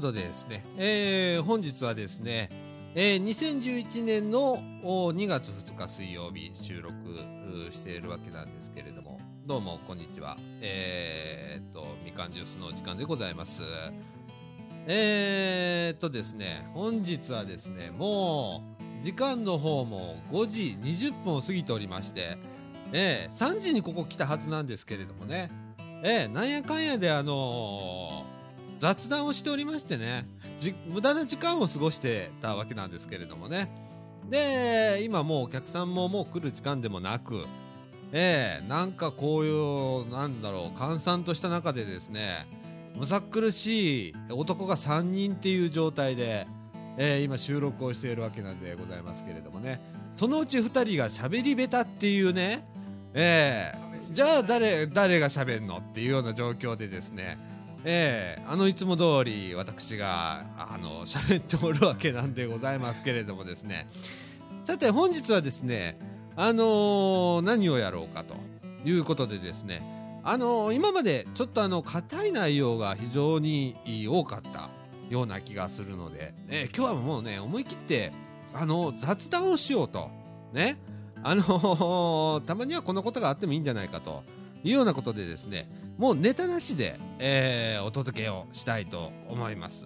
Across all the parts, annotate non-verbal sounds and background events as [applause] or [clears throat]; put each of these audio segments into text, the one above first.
ことでですね、えー、本日はですね、えー、2011年の2月2日水曜日収録しているわけなんですけれども、どうもこんにちは。えー、っと、みかんジュースのお時間でございます。えー、っとですね、本日はですね、もう、時間の方も5時20分を過ぎておりまして、えー、3時にここ来たはずなんですけれどもね、えー、なんやかんやであのー、雑談をしておりましてね無駄な時間を過ごしてたわけなんですけれどもね。で今もうお客さんももう来る時間でもなくえー、なんかこういうなんだろう閑散とした中でですねむさ苦しい男が3人っていう状態で、えー、今収録をしているわけなんでございますけれどもね。そのうち2人が喋り下手っていうねえー、じゃあ誰誰が喋るのっていうような状況でですねえー、あのいつも通り私があの喋っておるわけなんでございますけれどもですね。さて本日はですねあのー、何をやろうかということでですね。あのー、今までちょっとあの硬い内容が非常に多かったような気がするので、えー、今日はもうね思い切ってあの雑談をしようとね。あの、たまにはこのことがあってもいいんじゃないかというようなことでですね。もうネタなしで、えー、お届けをしたいと思います。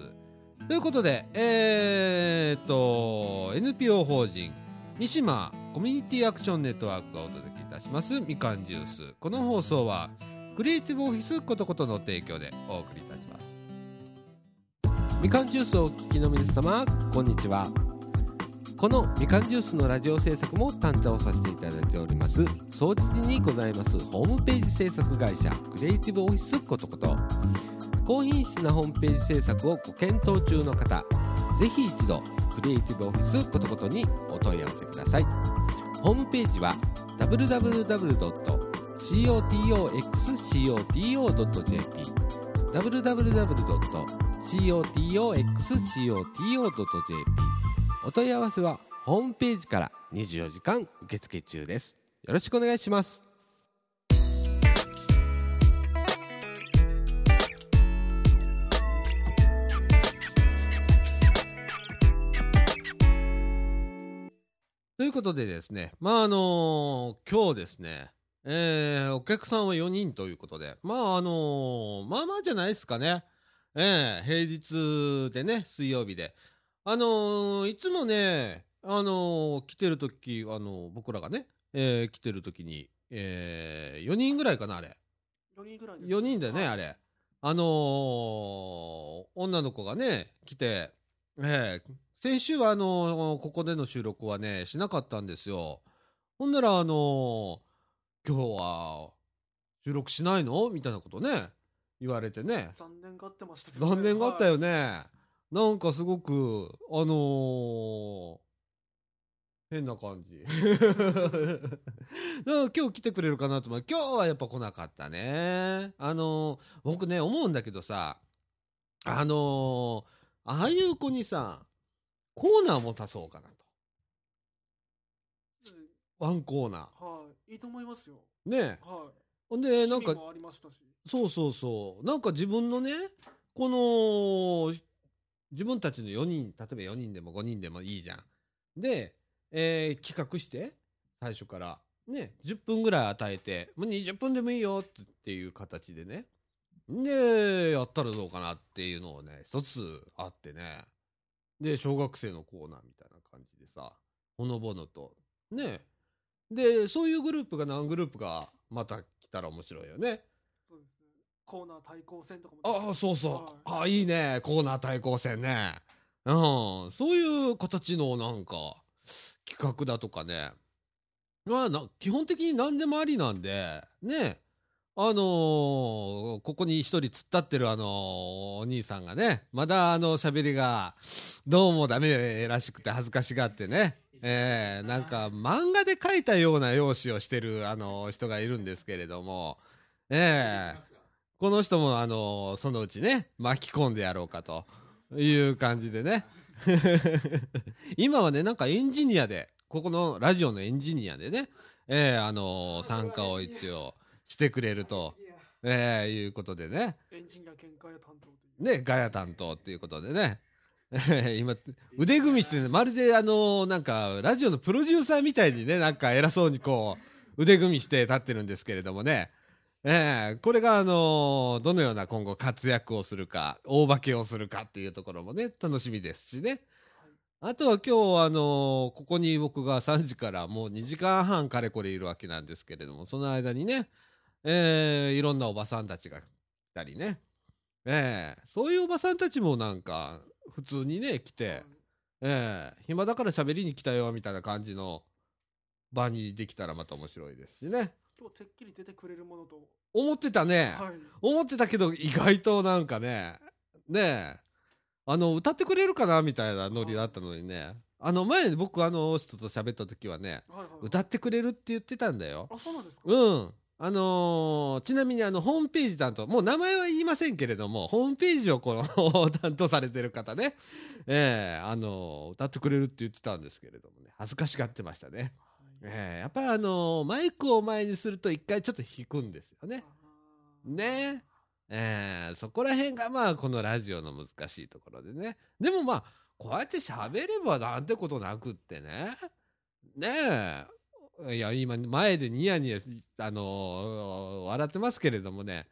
ということで、えー、っと NPO 法人三島コミュニティアクションネットワークがお届けいたします。みかんジュース。この放送はクリエイティブオフィスことことの提供でお送りいたします。みかんジュースをお聞きの皆様こんにちは。このみかんジュースのラジオ制作も担当させていただいております。総知事にございます。ホームページ制作会社クリエイティブオフィスことこと。高品質なホームページ制作をご検討中の方ぜひ一度クリエイティブオフィスことことにお問い合わせください。ホームページは www.cotoxcoto.jp www.cotoxcoto.jp お問い合わせはホームページから24時間受付中です。よろしくお願いします。ということでですねまああのー、今日ですねえー、お客さんは4人ということでまああのー、まあまあじゃないですかね。えー、平日でね水曜日で。あのー、いつもね、あのー、来てる時、あのー、僕らがね、えー、来てる時に、えー、4人ぐらいかな、あれ。4人ぐらいです、4人でね、はい、あれ。あのー、女の子がね、来て、えー、先週はあのー、ここでの収録はね、しなかったんですよ。ほんなら、あのー、今日は、収録しないの？みたいなことね、言われてね。残念がってましたけど、ね、残念がったよね。はいなんかすごく、あのー、変な感じ。[laughs] 今日来てくれるかなと思う。今日はやっぱ来なかったね。あのー、僕ね、思うんだけどさ、あのー、ああいう子にさ、コーナー持たそうかなと。ワンコーナー。はい、いいと思いますよ。ねはい。ほんで、なんか、そうそうそう。なんか自分のね、この、自分たちの4人、例えば4人でも5人でもいいじゃん。で、えー、企画して、最初から、ね、10分ぐらい与えて、もう20分でもいいよっていう形でね。で、やったらどうかなっていうのをね、一つあってね。で、小学生のコーナーみたいな感じでさ、ほのぼのと。ね。で、そういうグループが何グループかまた来たら面白いよね。コーナー対抗戦とかもああそうそう、はい、ああいいね。コーナー対抗戦ね。うん。そういう形のなんか企画だとかね。まあな基本的に何でもありなんでね。あのー、ここに一人突っ立ってるあのー、お兄さんがねまだあの喋りがどうもダメらしくて恥ずかしがってね。えー、なんか漫画で描いたような容姿をしてるあの人がいるんですけれども。ええこの人もあのそのうちね巻き込んでやろうかという感じでね [laughs] 今はねなんかエンジニアでここのラジオのエンジニアでね、えー、あのー、参加を一応してくれると、えー、いうことでね。エンジニア見解担当ね、ガヤ担当っていうことでね。今、腕組みしてね、まるであの、なんか、ラジオのプロデューサーみたいにね、なんか偉そうにこう、腕組みして立ってるんですけれどもね。ええこれがあのどのような今後活躍をするか、大化けをするかっていうところもね、楽しみですしね。あとは今日あのここに僕が3時からもう2時間半かれこれいるわけなんですけれども、その間にね、ええいろんなおばさんたちが来たりね。ええそういうおばさんたちもなんか、普通にね、来て、ええ暇だから喋りに来たよ、みたいな感じの場にできたらまた面白いですしね。今日てっきり出てくれるものと。思ってたね。はい。思ってたけど、意外となんかね、ねえ、あの、歌ってくれるかなみたいなノリだったのにね。あの、前僕あの人と喋った時はね、はいはい。歌ってくれるって言ってたんだよ。あ、そうなんですか？うん。あのーちなみにあの、ホームページ担当、もう名前は言いませんけれども、ホームページをこの [laughs] 担当されてる方ね、ええあのー歌ってくれるって言ってたんですけれどもね、恥ずかしがってましたね。はいええやっぱりあのーマイクを前にすると一回ちょっと引くんですよね。ねええそこら辺がまあこのラジオの難しいところでね。でもまあ、こうやって喋ればなんてことなくってね。ねえ。いや、今前でニヤニヤ、あのー笑ってますけれどもね。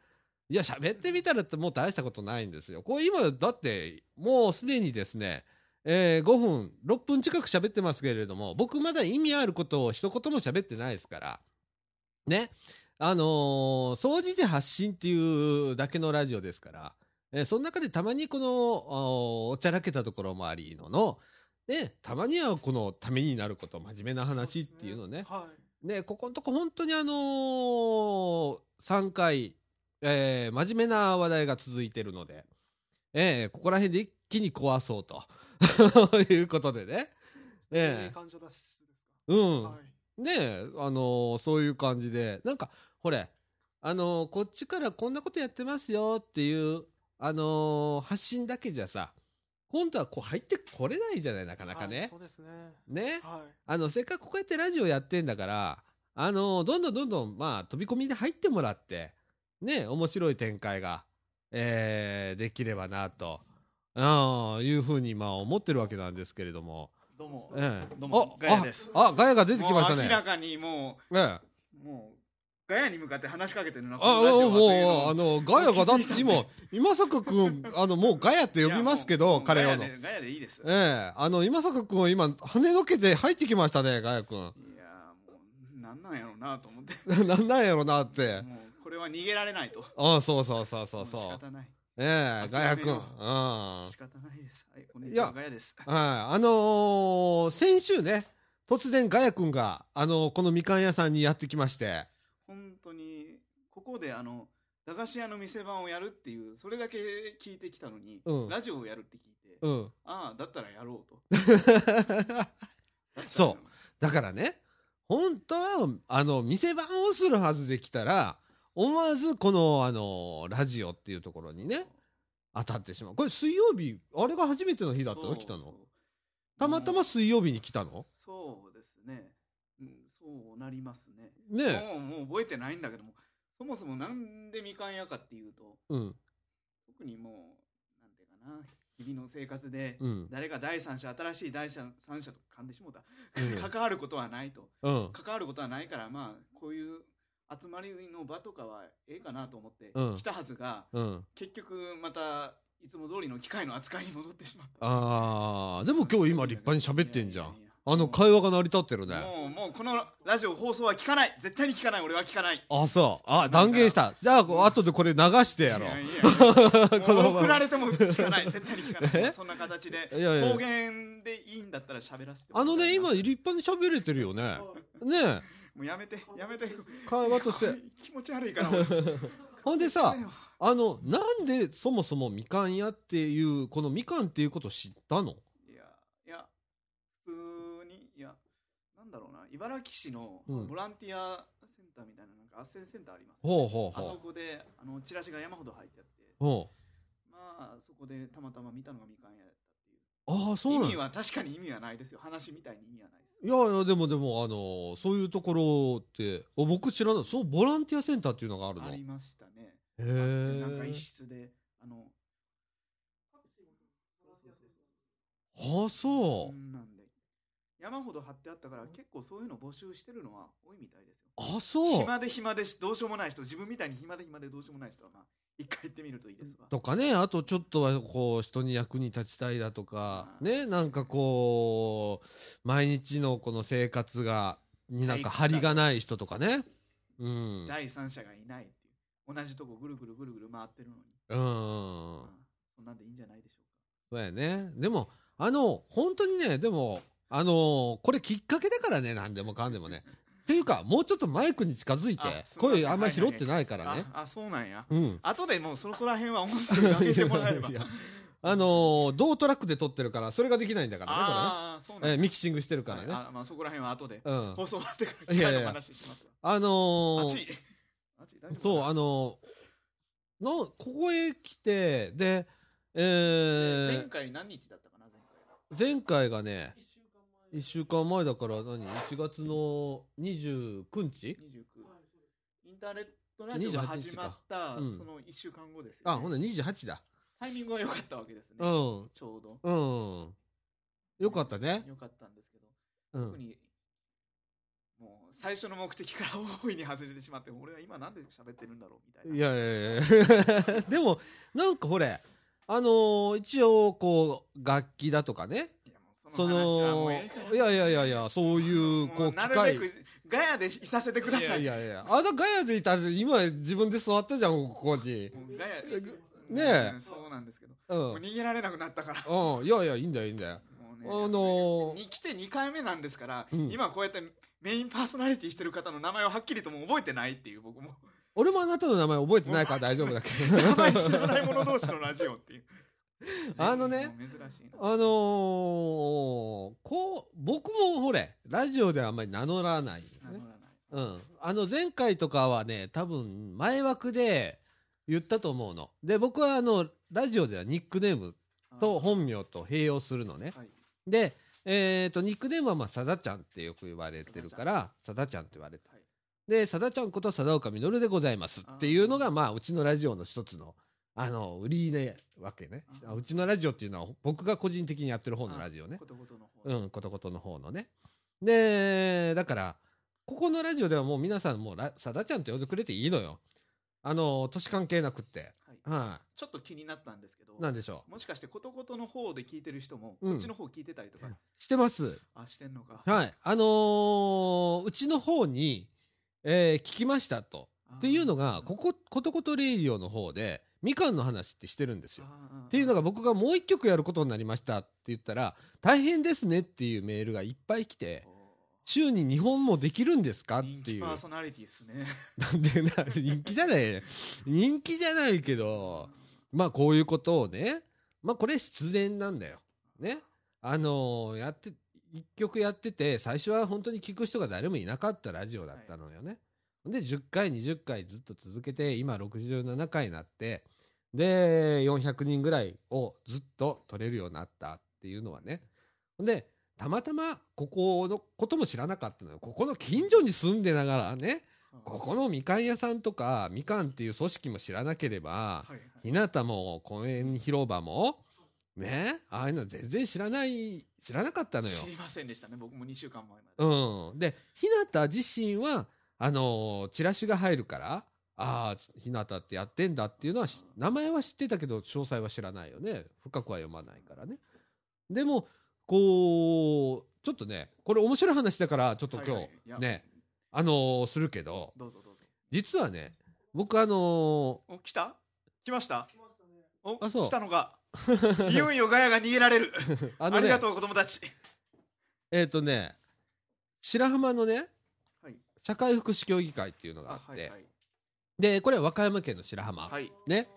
いや、喋ってみたらってもう大したことないんですよ。これ今、だって、もうすでにですね、えー5分、6分近く喋ってますけれども、僕まだ意味あることを一言も喋ってないですから。ね。あのー総じて発信っていうだけのラジオですから、えーその中でたまにこの、おちゃらけたところもありのの、で、たまにはこのためになること、真面目な話っていうのね。はい。ね、ここのとこ本当にあのー、3回、えー真面目な話題が続いてるので、えーここら辺で一気に壊そうと [laughs] いうことでね。いいえ感情出しですか？えうん。はい。ねえ、あのーそういう感じで、なんか、ほれ、あのーこっちからこんなことやってますよっていう、あのー発信だけじゃさ、今度はこう入ってこれないじゃない、なかなかはいね。そうですね。ね。はい。あの、せっかくこうやってラジオやってんだから、あの、どんどんどんどん、まあ、飛び込みで入ってもらって、ね、面白い展開が、えー、できればな、と、あいうふうに、まあ、思ってるわけなんですけれども、どうも、ええどうもあガヤですあ、あガヤが出てきましたね。明らかにもええ。う、もう、ガヤに向かって話しかけてるのラジオはというのもう、あの、ガヤがだって今、[laughs] 今坂くん、あの、もうガヤって呼びますけど、彼をの。ガヤでいいです。ええあの、今坂くんを今、跳ねのけて入ってきましたね、ガヤくん。いやもう、なんなんやろうなと思って。[laughs] なんなんやろなって。これは逃げられないと。あそうそうそうそうもそう。仕方ない。ええガヤくん。うん。仕方ないです。はい、こんにちは、ガヤです。い。あのー先週ね、突然ガヤくんが、あのこのみかん屋さんにやってきまして、本当に、ここであの、駄菓子屋の店番をやるっていう、それだけ聞いてきたのに、うんラジオをやるって聞いて、うん。ああ、だったらやろうと。[laughs] そうだからね、本当は、あの、店番をするはずできたら、思わずこの、あのラジオっていうところにね、当たってしまう。これ水曜日、あれが初めての日だったの？来たの？たまたま水曜日に来たの？そうですね。うん、そうなりますね。ねもう、もう覚えてないんだけども、そもそもなんでみかん屋かっていうと、うん。特にもう、なんていうかな、日々の生活で、うん。誰か第三者、新しい第三者と噛んでしもうた。うん [laughs] 関わることはないと。うん。関わることはないから、まあ、こういう集まりの場とかはええかなと思ってうん。来たはずが、うん。結局またいつも通りの機械の扱いに戻ってしまった。あー、でも今日今立派に喋ってんじゃん。いやいやい。やあの会話が成り立ってるね。もう、もうこのラジオ放送は聞かない。絶対に聞かない。俺は聞かない。あ、そう。あ、断言した。じゃあ、こう後でこれ流してやろう。い。やいや [laughs] このもう送られても聞かない。絶対に聞かえない。そんな形で。いやいや方言でいいんだったら喋らせてあのね、今、立派に喋れてるよね。はい。ねもうやめてやめて。会話として。気持ち悪いから。俺 [laughs] ほんでさ、あの、なんでそもそもみかん屋っていう、このみかんっていうこと知ったの？いやいや普通にいやなんだろうな。茨城市のうん。ボランティアセンターみたいななんか斡旋センターあります、ほうほうあそほこであのチラシが山ほど入ってあって。う。ほまあそこでたまたま見たのがみかん屋。ああそう意なん味は確かに意味はないですよ。話みたいに意味はないです。いやいやでもでもあのそういうところってお僕知らない。そうボランティアセンターっていうのがあるの？ありましたね。えでなんか一室であのあそう。そんなん山ほど貼ってあったから結構そういうの募集してるのは多いみたいですよ。うあそう。暇で暇でしどうしようもない人自分みたいに暇で暇でどうしようもない人はまあ一回行ってみるといいですわとかねあとちょっとはこう人に役に立ちたいだとかねなんかこう毎日のこの生活がになんか張りがない人とかねうん第三者がいないっていう同じとこぐるぐるぐるぐる回ってるのに、うんまあそんなんでいいんじゃないでしょそうやねでもあの本当にねでもあのこれきっかけだからねなんでもかんでもね。っていうかもうちょっとマイクに近づいてあすみません声あんまり拾ってないからね。ああそうなんや。うん。後でもうそこら辺は音声上げてもらえば。[laughs] いやあのー同トラックで撮ってるからそれができないんだからねああそうこれね、えなんや。ーミキシングしてるからね、はい。あまあそこら辺は後でうん。放送終わってからいやいや機械の話しますわ。あのー熱い熱い大丈夫そう、かあのーの、ここへ来て、で、えな前ー、回何日だったかな？前回前回がね、1週間前だから何 ?1 月の29日？29インターネットラジオが始まった28日かうん。その1週間後ですよ、ね。あ、ほんなら28だ。タイミングは良かったわけですね、うん、ちょうど。うん。よかったね。良かったんですけど、うん。特にもう最初の目的から大いに外れてしまって俺は今なんで喋ってるんだろうみたいな。いやいやいや。[laughs] でも、なんかほれ、あのー一応、こう、楽器だとかね、そそのいやいやいやいや、そういう、こう、もなるべ。くガヤでいさせてくださいいやいやいや、あのガヤでいたら今自分で座ったじゃん、ここに。もうガヤえぐねえうんそうなんですけど、うん。もう逃げられなくなったからうん、いやいや、いいんだよ、いいんだよ。もうねあのーに来て2回目なんですから、うん今こうやってメインパーソナリティしてる方の名前をはっきりとも覚えてないっていう僕も俺もあなたの名前覚えてないから大丈夫だけど。[laughs] 名前知らない者同士のラジオっていう [laughs] あのねもう珍しいなあのー、こう、僕もほれ、ラジオではあんまり名乗らないよね。名乗らないうん。あの、前回とかはね、多分、前枠で言ったと思うの。で、僕はあの、ラジオではニックネームと本名と併用するのね。はいで、えっ、と、ニックネームはまあ、さだちゃんってよく言われてるから、さだちゃんって言われて。はいで、さだちゃんこと貞岡実でございますっていうのが、まあ、うちのラジオの一つの、あの、売りね、わけね。うちのラジオっていうのは、僕が個人的にやってる方のラジオね。ことことの方うん、ことことの方のね。で、だから、ここのラジオではもう皆さんもうら、さだちゃんって呼んでくれていいのよ。あの、年関係なくって。はいはちょっと気になったんですけどい。なんでしょもしかしてことことの方で聞いてる人も、うんこっちの方聞いてたりとか？う。してます。あしてんのかはい。あのーうちの方に、えー聞きましたと。っていうのが、ここ、ことことレイディオの方で、みかんの話ってしてるんですよ。っていうのがが僕がもう一曲やることになりましたって言ったら、大変ですねっていうメールがいっぱい来て、週に2本もできるんですかっていう人気パ。ーソナリティですねなんでな、人気じゃない。人気じゃないけど、まあこういうことをね、まあこれ必然なんだよ。ね。あのーやって、一曲やってて、最初は本当に聞く人が誰もいなかったラジオだったのよね。で、10回、20回ずっと続けて、今67回になって、で、400人ぐらいをずっと取れるようになったっていうのはね。で、たまたまここのことも知らなかったのよ。ここの近所に住んでながらね、ここのみかん屋さんとか、みかんっていう組織も知らなければ、はいはい日向も公園広場も、ね、ああいうの全然知らない、知らなかったのよ。知りませんでしたね僕も2週間前までうん。で、日向自身は、あのーチラシが入るから、ああ、日向ってやってんだっていうのはし、名前は知ってたけど、詳細は知らないよね。深くは読まないからね。でも、こう、ちょっとね、これ面白い話だから、ちょっと今日、はいはい。ね、あのーするけど、どど実はね、僕あのお来た？来ました？おあそう。来たのか。[laughs] いよいよガヤが逃げられる。ー [laughs] あのねありが、とう子供たち。えっ、とね、白浜のね、はい社会福祉協議会っていうのがあって、で、これは和歌山県の白浜。はいね。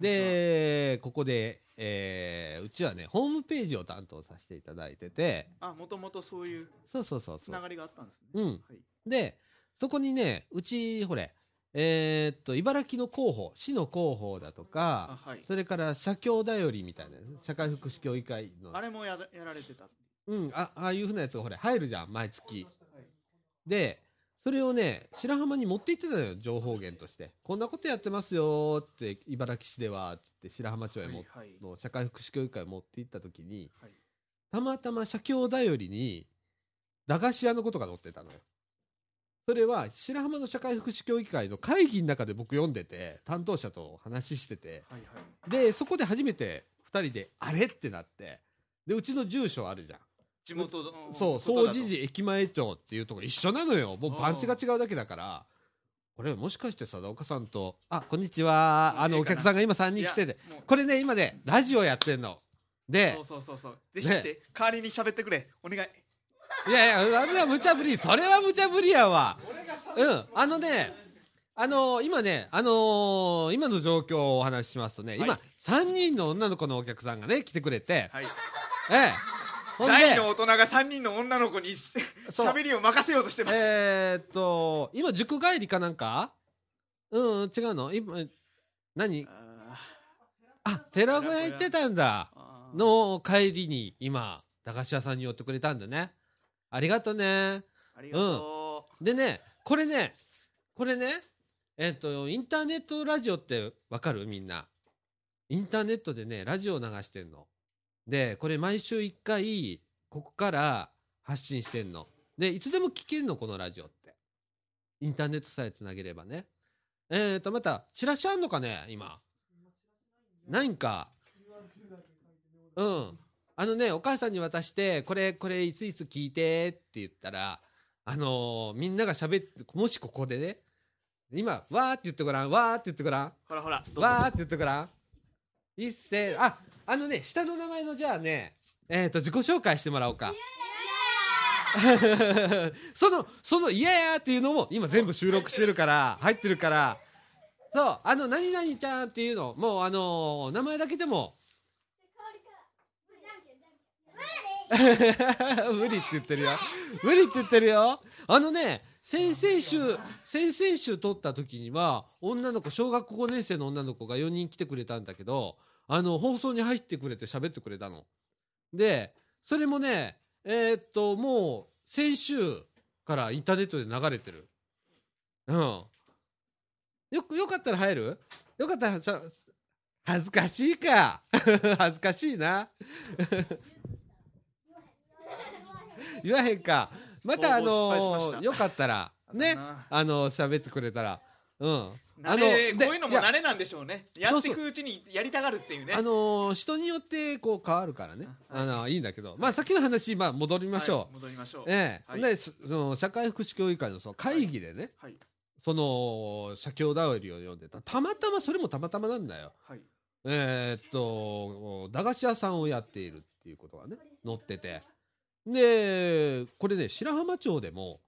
で、ここで、えーうちはね、ホームページを担当させていただいてて、あもともとそういうそうそうそう。つながりがあったんですねうん。はいで、そこにね、うち、ほれ、えーっと、茨城の広報、市の広報だとか、あはいそれから社協だよりみたいな、社会福祉協議会のあ、れもややられてたうん、あああいうふうなやつがほれ、入るじゃん、毎月。はいで、それをね、白浜に持って行ってたのよ、情報源として。こんなことやってますよって、茨城市では、つって白浜町へも、はいはい。の社会福祉協議会を持って行った時に、はい。たまたま写経だよりに駄菓子屋のことが載ってたのよ。それは白浜の社会福祉協議会の会議の中で僕読んでて担当者と話してて。はいはい。でそこで初めて2人であれ？ってなって。でうちの住所あるじゃん地元のそう総持寺駅前町っていうとこ一緒なのよ。もう番地が違うだけだから。これもしかして貞岡さんと「あこんにちは。あのお客さんが今3人来てて。これね今ねラジオやってんの。で。そうそうそうそう。ぜひ来て、代わりに喋ってくれ。お願い。いやいやあれは無茶ぶり。それは無茶ぶりやわ。うん。あのねあのー今ねあのー今の状況をお話ししますとね、今はい。3人の女の子のお客さんがね来てくれて。はい。ええ大の大人が3人の女の子にしそう。喋りを任せようとしてます、えー、っと今塾帰りかなんか？うんうん違うの？今何？ああ寺子屋行ってたんだ。の帰りに今駄菓子屋さんに寄ってくれたんだね。ありがとね。ありがとでねこれねこれねえーっとインターネットラジオってわかる？みんな。インターネットでねラジオ流してんのでこれ毎週1回ここから発信してんの。でいつでも聞けんのこのラジオって。インターネットさえつなげればね。えー、とまたチラシあんのかね今？ないんか。うん。あのねお母さんに渡してこれこれいついつ聞いてって言ったらあのーみんなが喋ってもしここでね今わーって言ってごらんわーって言ってごらん。うほらほらわーって言ってごらん。一斉ああのね下の名前のじゃあねえっ、と自己紹介してもらおうか。[laughs] そのその「いやや」っていうのも今全部収録してるから入ってるから。そうあの「何々ちゃん」っていうのもうあのー名前だけでも。無理って言ってるよ。無理って言ってるよ。あのね先々週先々週撮った時には女の子小学5年生の女の子が4人来てくれたんだけどあの放送に入ってくれて喋ってくれたの。でそれもねえーっともう先週からインターネットで流れてる。うん。よくよかったら入る？よかったらさ恥ずかしいか。[laughs] 恥ずかしいな。[laughs] 言わへんか。またあのよかったらねな。あの喋ってくれたらうん。あ慣れでこういうのもや慣れなんでしょうね。やっていくうちにやりたがるっていうね。あのー人によってこう変わるからね。はい。あのいいんだけど。まあさっきの話まあ戻りましょはい戻りましょう。うええ。はい。でそその社会福祉協議会のその会議でねはい。その写経だよりを読んでた。たまたまそれもたまたまなんだよ。はい。えーっと駄菓子屋さんをやっているっていうことがね載ってて。でこれね白浜町でも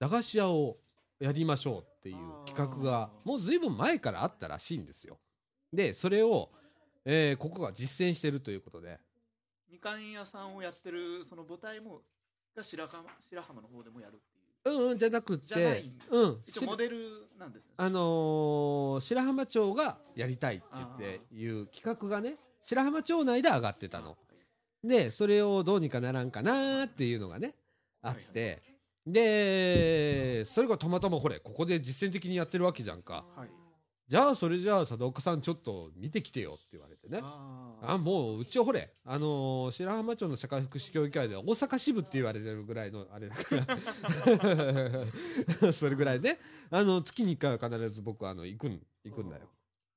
駄菓子屋をやりましょうっていう企画がもうずいぶん前からあったらしいんですよ。でそれを、えーここが実践してるということで。みかん屋さんをやってるその母体もが白浜白浜の方でもやるっていう。うんうんじゃなくじゃないてうん。一応モデルなんですね。あのー白浜町がやりたいって言っていう企画がね白浜町内で上がってたの。でそれをどうにかならんかなっていうのがねあって、でそれがたまたまほれここで実践的にやってるわけじゃんか。はい。じゃあそれじゃあ佐藤岡さんちょっと見てきてよって言われてね。ああもううちはほれあのー白浜町の社会福祉協議会では大阪支部って言われてるぐらいのあれだから。[laughs] それぐらいね。あの月に1回は必ず僕はあの行くん行くんだよ。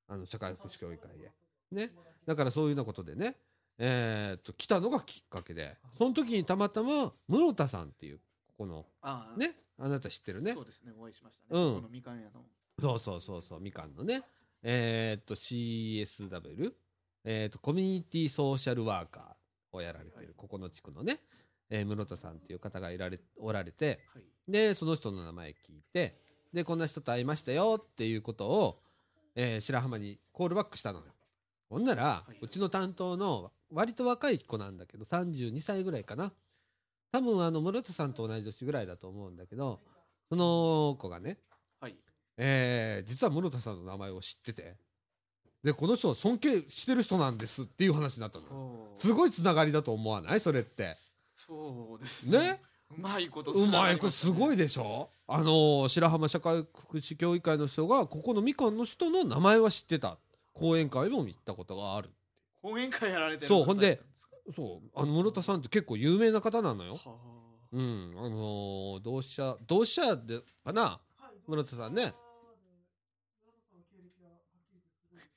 あの社会福祉協議会へ。ね。だからそういうようなことでね。えーっと来たのがきっかけで。その時にたまたま室田さんっていうここのあーね。あなた知ってるね。そうですね。お会いしましたね、うん。このみかん屋の。そうそうそうそうみかんのね。えーっと CSW えーっとコミュニティソーシャルワーカーをやられてるここの地区のね、えー室田さんっていう方がいられおられてはい。でその人の名前聞いてでこんな人と会いましたよっていうことを、えー白浜にコールバックしたのよ。ほんなら、はい。うちの担当の割と若い子なんだけど32歳ぐらいかな多分あの室田さんと同じ年ぐらいだと思うんだけどその子がねはい。えー実は室田さんの名前を知っててでこの人を尊敬してる人なんですっていう話になったのすごいつながりだと思わない？それって。そうですね。ね？うまいことうまいこれすごいいでしょ？あのー白浜社会福祉協議会の人がここのみかんの人の名前は知ってた。講演会も行ったことがある講演会やられてるそうほんでそう。あの室田さんって結構有名な方なのよ。はうん。あのー同志社同志社でかな？室田さんね。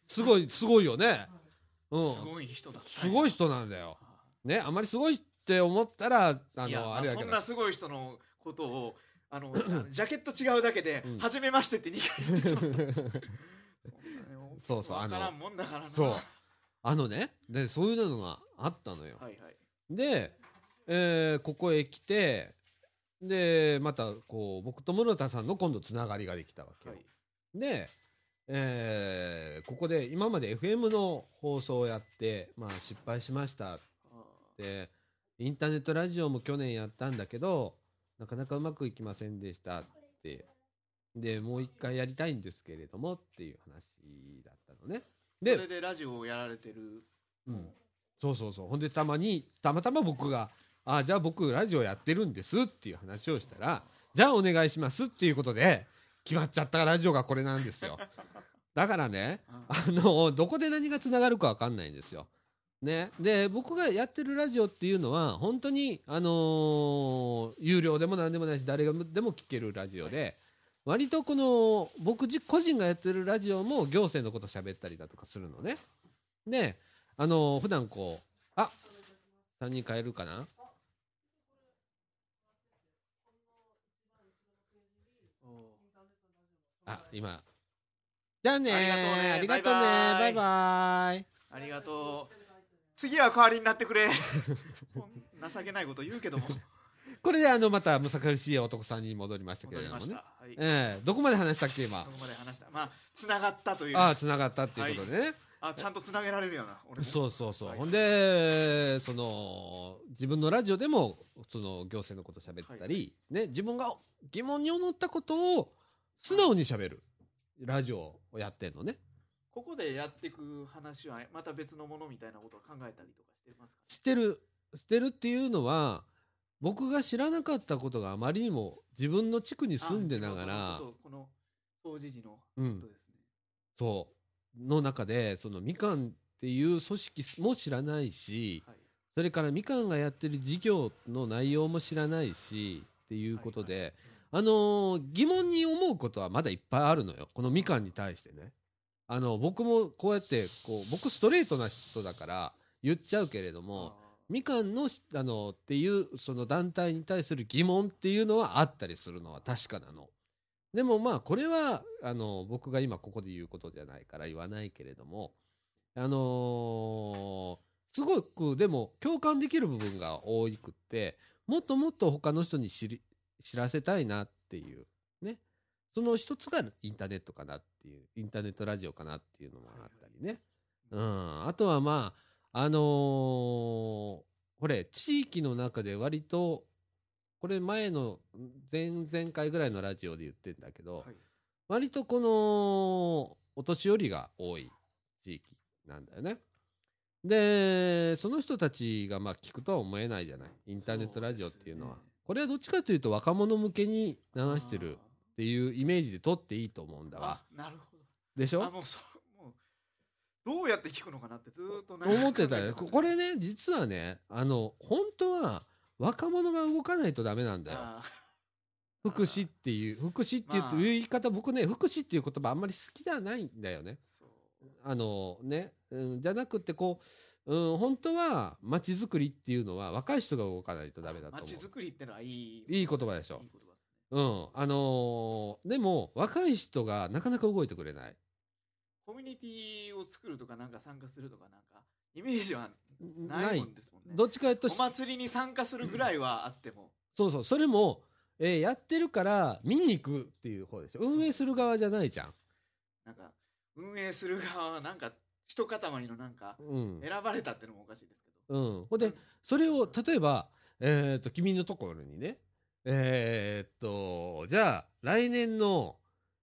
すごいすごいよね。うん。あすごい人だ。ったすごい人なんだよ。ねあまりすごいって思ったらあいやまのあれだけど。そんなすごい人のことをあの [clears throat] ジャケット違うだけでうん「初めまして」って2回言ってしまった。[laughs] そうそうあの。そう。あのねでそういうのがあったのよ。はいはい。で、えーここへ来てでまたこう僕と室田さんの今度つながりができたわけよ、はい。で、えーここで今まで FM の放送をやって、まあ、失敗しました。っあてインターネットラジオも去年やったんだけどなかなかうまくいきませんでしたって。でもう一回やりたいんですけれどもっていう話だったのね。ーそれで、でラジオをやられてる。うん、そうそうそう。ほんでたまにたまたま僕が「あじゃあ僕ラジオやってるんです」っていう話をしたら「じゃあお願いします」っていうことで決まっちゃったラジオがこれなんですよ。[laughs] だからねあのどこで何がつながるか分かんないんですよ。ね、で僕がやってるラジオっていうのは本当に、あのー有料でも何でもないし誰がでも聞けるラジオで割とこの僕じ個人がやってるラジオも行政のこと喋ったりだとかするのね。で、あのー普段こうあ3人変えるかな？あ今。じゃあねありがとうね。ありがとうねバイバイ。ありがとう。次は代わりになってくれ。[laughs] 情けないこと言うけども。これであのまたむさ苦しい男さんに戻りましたけれどもね。はい。ええ。どこまで話したっけ今？ここまで話した？まあつながったという。ああつながったっていうことでね、あちゃんとつなげられるよな俺もそうそうそう、はい。ほんでその自分のラジオでもその行政のこと喋ったり、ね、自分が疑問に思ったことを素直に喋るラジオをやってんのね。ここでやっていく話はまた別のものみたいなことを考えたりとかしてますか？知ってる知ってるっていうのは僕が知らなかったことがあまりにも自分の地区に住んでながらこの当時時のこうんとですね、そうの中でそのみかんっていう組織も知らないしはい。それからみかんがやってる事業の内容も知らないしっていうことで、はいはい。あのー疑問に思うことはまだいっぱいあるのよ。このみかんに対してね。あの僕もこうやってこう僕ストレートな人だから言っちゃうけれどもあみかんのあのっていうその団体に対する疑問っていうのはあったりするのは確かなのでもまあこれはあの僕が今ここで言うことじゃないから言わないけれどもあのーすごくでも共感できる部分が多くってもっともっと他の人に知り知らせたいなっていうね。その一つがインターネットかなっていうインターネットラジオかなっていうのもあったりね、うん、あとはまああのーこれ地域の中で割とこれ前の前々回ぐらいのラジオで言ってんだけど、はい。割とこのお年寄りが多い地域なんだよね。でその人たちがまあ聞くとは思えないじゃない。インターネットラジオっていうのは。ね。これはどっちかというと若者向けに流してるっていうイメージで撮っていいと思うんだわ。あなるほでしょ？どあもうそうもうどうやって聞くのかなってずーっとね思ってたよこれね実はねあの本当は若者が動かないとダメなんだよ。あ福祉っていう福祉っていうまあ。言い方僕ね福祉っていう言葉あんまり好きではないんだよね。あのね、うん、じゃなくてこう、うん、本当は街づくりっていうのは若い人が動かないとダメだと思う。街づくりってのはいい。いい言葉でしょ。いいうん。あのーでも若い人がなかなか動いてくれない。コミュニティを作るとかなんか参加するとかなんかイメージはなないんですもんね。どっちかとお祭りに参加するぐらいはあっても、そうそう。それも、えーやってるから見に行くっていう方でしょ。運営する側じゃないじゃん、なんか運営する側はなんか一塊のなんかうん。選ばれたってのもおかしいですけど、うん、ほんでそれを例えば、えー、と君のところにねえーっとじゃあ来年の、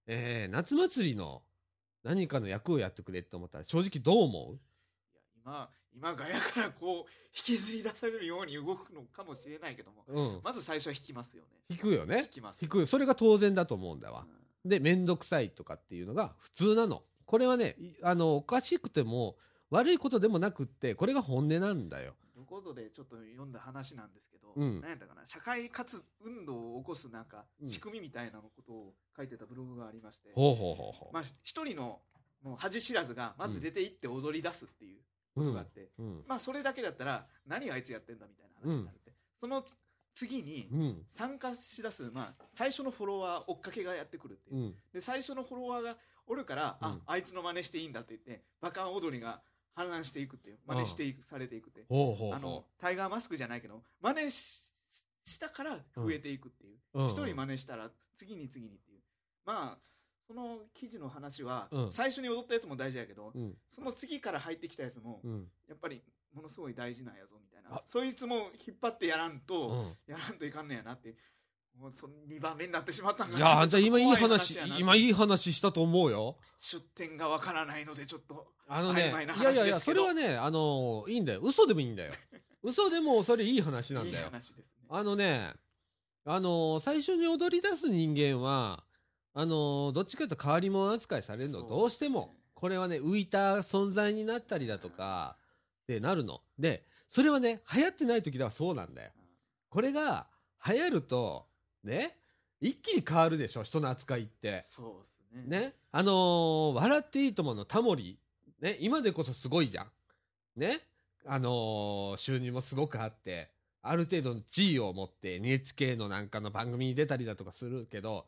えー夏祭りの何かの役をやってくれって思ったら正直どう思いや今今ガヤからこう引きずり出されるように動くのかもしれないけどもう、うん、まず最初は引きますよね。引くよ引ねきます。引く。それが当然だと思うんだわ。うんで面倒くさいとかっていうのが普通なの。これはねいあのおかしくても悪いことでもなくってこれが本音なんだよ。どこぞでちょっと読んだ話なんですけど、うん。何やったかな？社会活運動を起こすなんかうん。仕組みみたいなのことを書いてたブログがありまして、ほうほうほうほう。まあ一人のもう恥知らずがまず出て行って踊り出すっていう。ことがあって、うん。まあそれだけだったら何あいつやってんだみたいな話になって、その次にうん。参加しだす、まあ、最初のフォロワー追っかけがやってくるっていう。う、ん。で最初のフォロワーがおるから、うん。ああいつの真似していいんだって言ってバカン踊りが氾濫していくっていう真似していく、されていくってあのタイガーマスクじゃないけど真似ししたから増えていくっていう。うん。一、人真似したら次に次にっていう。まあその記事の話は、うん。最初に踊ったやつも大事やけど、う。うん。その次から入ってきたやつも、うん。やっぱりものすごい大事なんやぞみたいな。あ。そいつも引っ張ってやらんと、うん。やらんといかんねやなってもうその2番目になってしまったんかいやーじゃあ今いい怖話今いい話したと思うよ。出典がわからないのでちょっとあのね曖昧ないやいやいやそれはねあのーいいんだよ。嘘でもいいんだよ。[laughs] 嘘でもそれいい話なんいいだよ話ですね。あのねあのー最初に踊り出す人間はあのーどっちかというと変わり者扱いされるのどうしても。これはね浮いた存在になったりだとかってなるの。でそれはね流行ってない時ではそうなんだよ。これが流行るとね一気に変わるでしょ人の扱いって。そうですね。ね、あのー笑っていいとものタモリ、ね、今でこそすごいじゃん。ね、あのー収入もすごくあって、ある程度の地位を持って NHK のなんかの番組に出たりだとかするけど、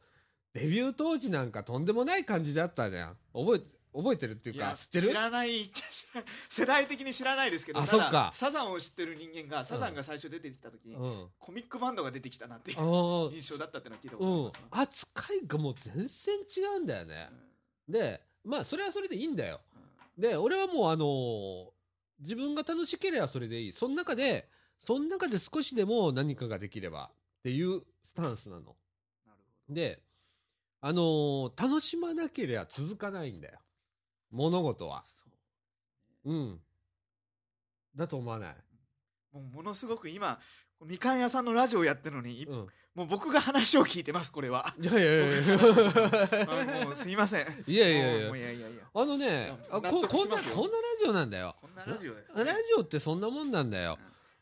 デビュー当時なんかとんでもない感じだったじゃん。覚え、覚えてるっていういやか、知ってる？知らない知らない世代的に知らないですけどあただそっかサザンを知ってる人間がサザンが最初出てきた時に、うん。コミックバンドが出てきたなっていうあのー印象だったっていうのは聞いたこうんとありますな、扱いがもう全然違うんだよね。うんで、まあそれはそれでいいんだよ。うんで、俺はもうあのー自分が楽しければそれでいい。その中で、その中で少しでも何かができればっていうスタンスなの。なるほどで、あのー楽しまなければ続かないんだよ。物事は。そううん。だと思わない？もうものすごく今みかん屋さんのラジオやってるのに、いうん。もう僕が話を聞いてますこれはいやいやいやいや。あもうすいませんいやいやいやいやいやいやあのね、あ納ここんな、得しますよこんなラジオなんだよ。こんなラジオです、ラジオってそんなもんなんだよ。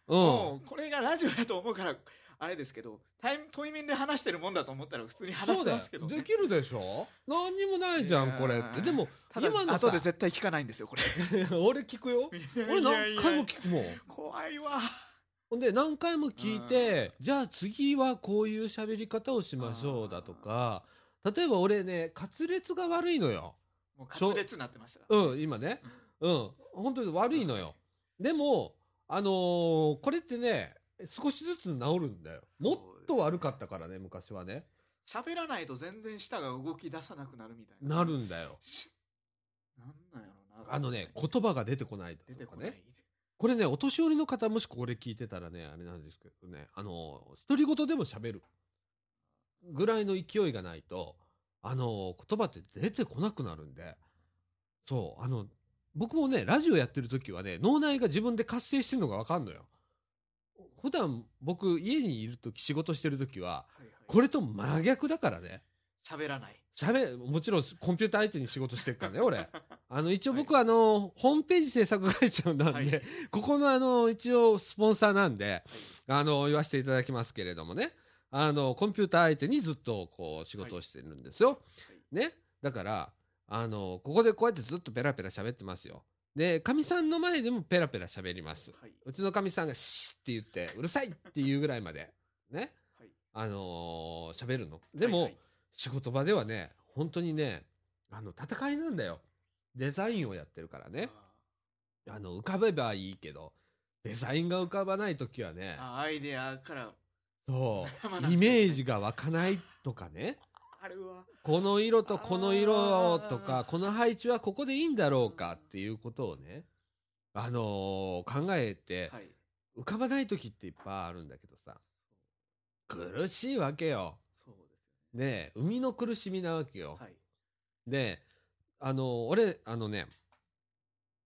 うん。もうこれがラジオだと思うからあれですけど対対面で話してるもんだと思ったら普通に話してますけど、ね、できるでしょ？何にもないじゃんこれって。でもただ今のさ後で絶対聞かないんですよこれ。[laughs] 俺聞くよ。俺何回も聞くもん。怖いわ。ほんで何回も聞いてじゃあ次はこういう喋り方をしましょうだとか例えば俺ね滑舌が悪いのよ。もう滑舌になってましたからうん今ね。うん。本当に悪いのよ。でもあのーこれってね少しずつ治るんだよ。もっと悪かったからね昔はね。喋らないと全然舌が動き出さなくなるみたいな。なるんだよ。しなんなんやろな。あのね言葉が出てこない出てこない、とかねこれね、お年寄りの方もしこれ聞いてたらね、あれなんですけどね、あの、独り言でも喋る。ぐらいの勢いがないと、あの、言葉って出てこなくなるんで、そう、あの、僕もね、ラジオやってる時はね、脳内が自分で活性してるのがわかんのよ。普段僕家にいる時仕事してる時は、はいはいこれと真逆だからね。喋らない喋もちろんコンピューター相手に仕事してるからね、俺。[laughs] あの、一応僕はあの、ホームページ制作会社なんで、はいここのあの、一応スポンサーなんで、あの、言わせていただきますけれどもね、あの、コンピューター相手にずっとこう仕事をしてるんですよ。ね。だから、あの、ここでこうやってずっとペラペラ喋ってますよ。で、かみさんの前でもペラペラ喋ります。はい、うちのかみさんがシッって言って、うるさいっていうぐらいまで、ね。はいあのー喋るの。でも、はいはい仕事場ではね、本当にね、あの、戦いなんだよ。デザインをやってるからね。ああの、浮かべばいいけど、デザインが浮かばないときはねアイデアからそう、[laughs] イメージが湧かないとかね、この色とこの色とあか、ー。この配置はここでいいんだろうかっていうことをね、あのー考えて、はい。浮かばない時っていっぱいあるんだけどさ、苦しいわけよ。ね。生みの苦しみなわけよ。はい。で、あの、俺、あのね、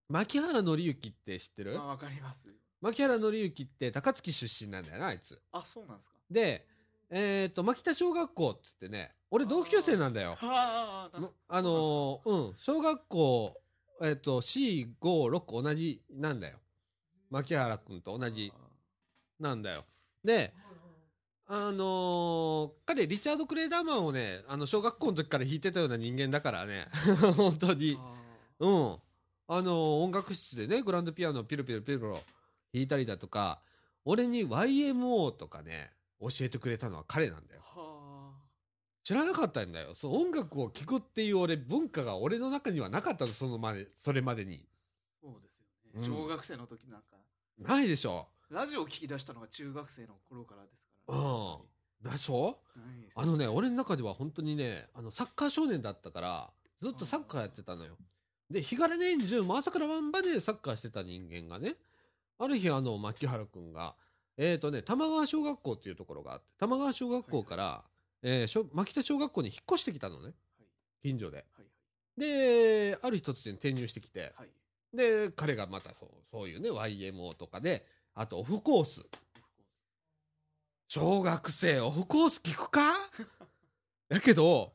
牧原紀之って知ってる？あわかります。牧原紀之って高槻出身なんだよな、あいつ。あそうなんですか。で、えっ、と、牧田小学校っつってね、俺同級生なんだよ。ああのあのーうん、小学校、えっ、と、4、5、6同じなんだよ。牧原君と同じなんだよ。で、あのー彼、リチャード・クレイダーマンをね、あの、小学校の時から弾いてたような人間だからね、[laughs] 本当に。あうん。あの、音楽室でね、グランドピアノをピロピロピロピロ弾いたりだとか、俺に YMO とかね、教えてくれたのは彼なんだよ。は知らなかったんだよ。そう、音楽を聴くっていう俺、文化が俺の中にはなかったの、そのまで、それまでに。あそうですよね、うん小学生の時なんかないでしょ。ラジオを聞き出したのが中学生の頃からですから、うん。でしょ？ないですあのね、俺の中では本当にね、あの、サッカー少年だったから、ずっとサッカーやってたのよ。で、日柄年中、もう朝から晩までサッカーしてた人間がね、ある日、あの、牧原くんが、えっ、とね、玉川小学校っていうところがあって、玉川小学校から、えーしょ牧田小学校に引っ越してきたのね、はい。近所で。はいで、ある日突然転入してきて、はい。で、彼がまたそう、そういうね、YMO とかで、あとオフコース。小学生オフコース聞くか？[laughs] やけど、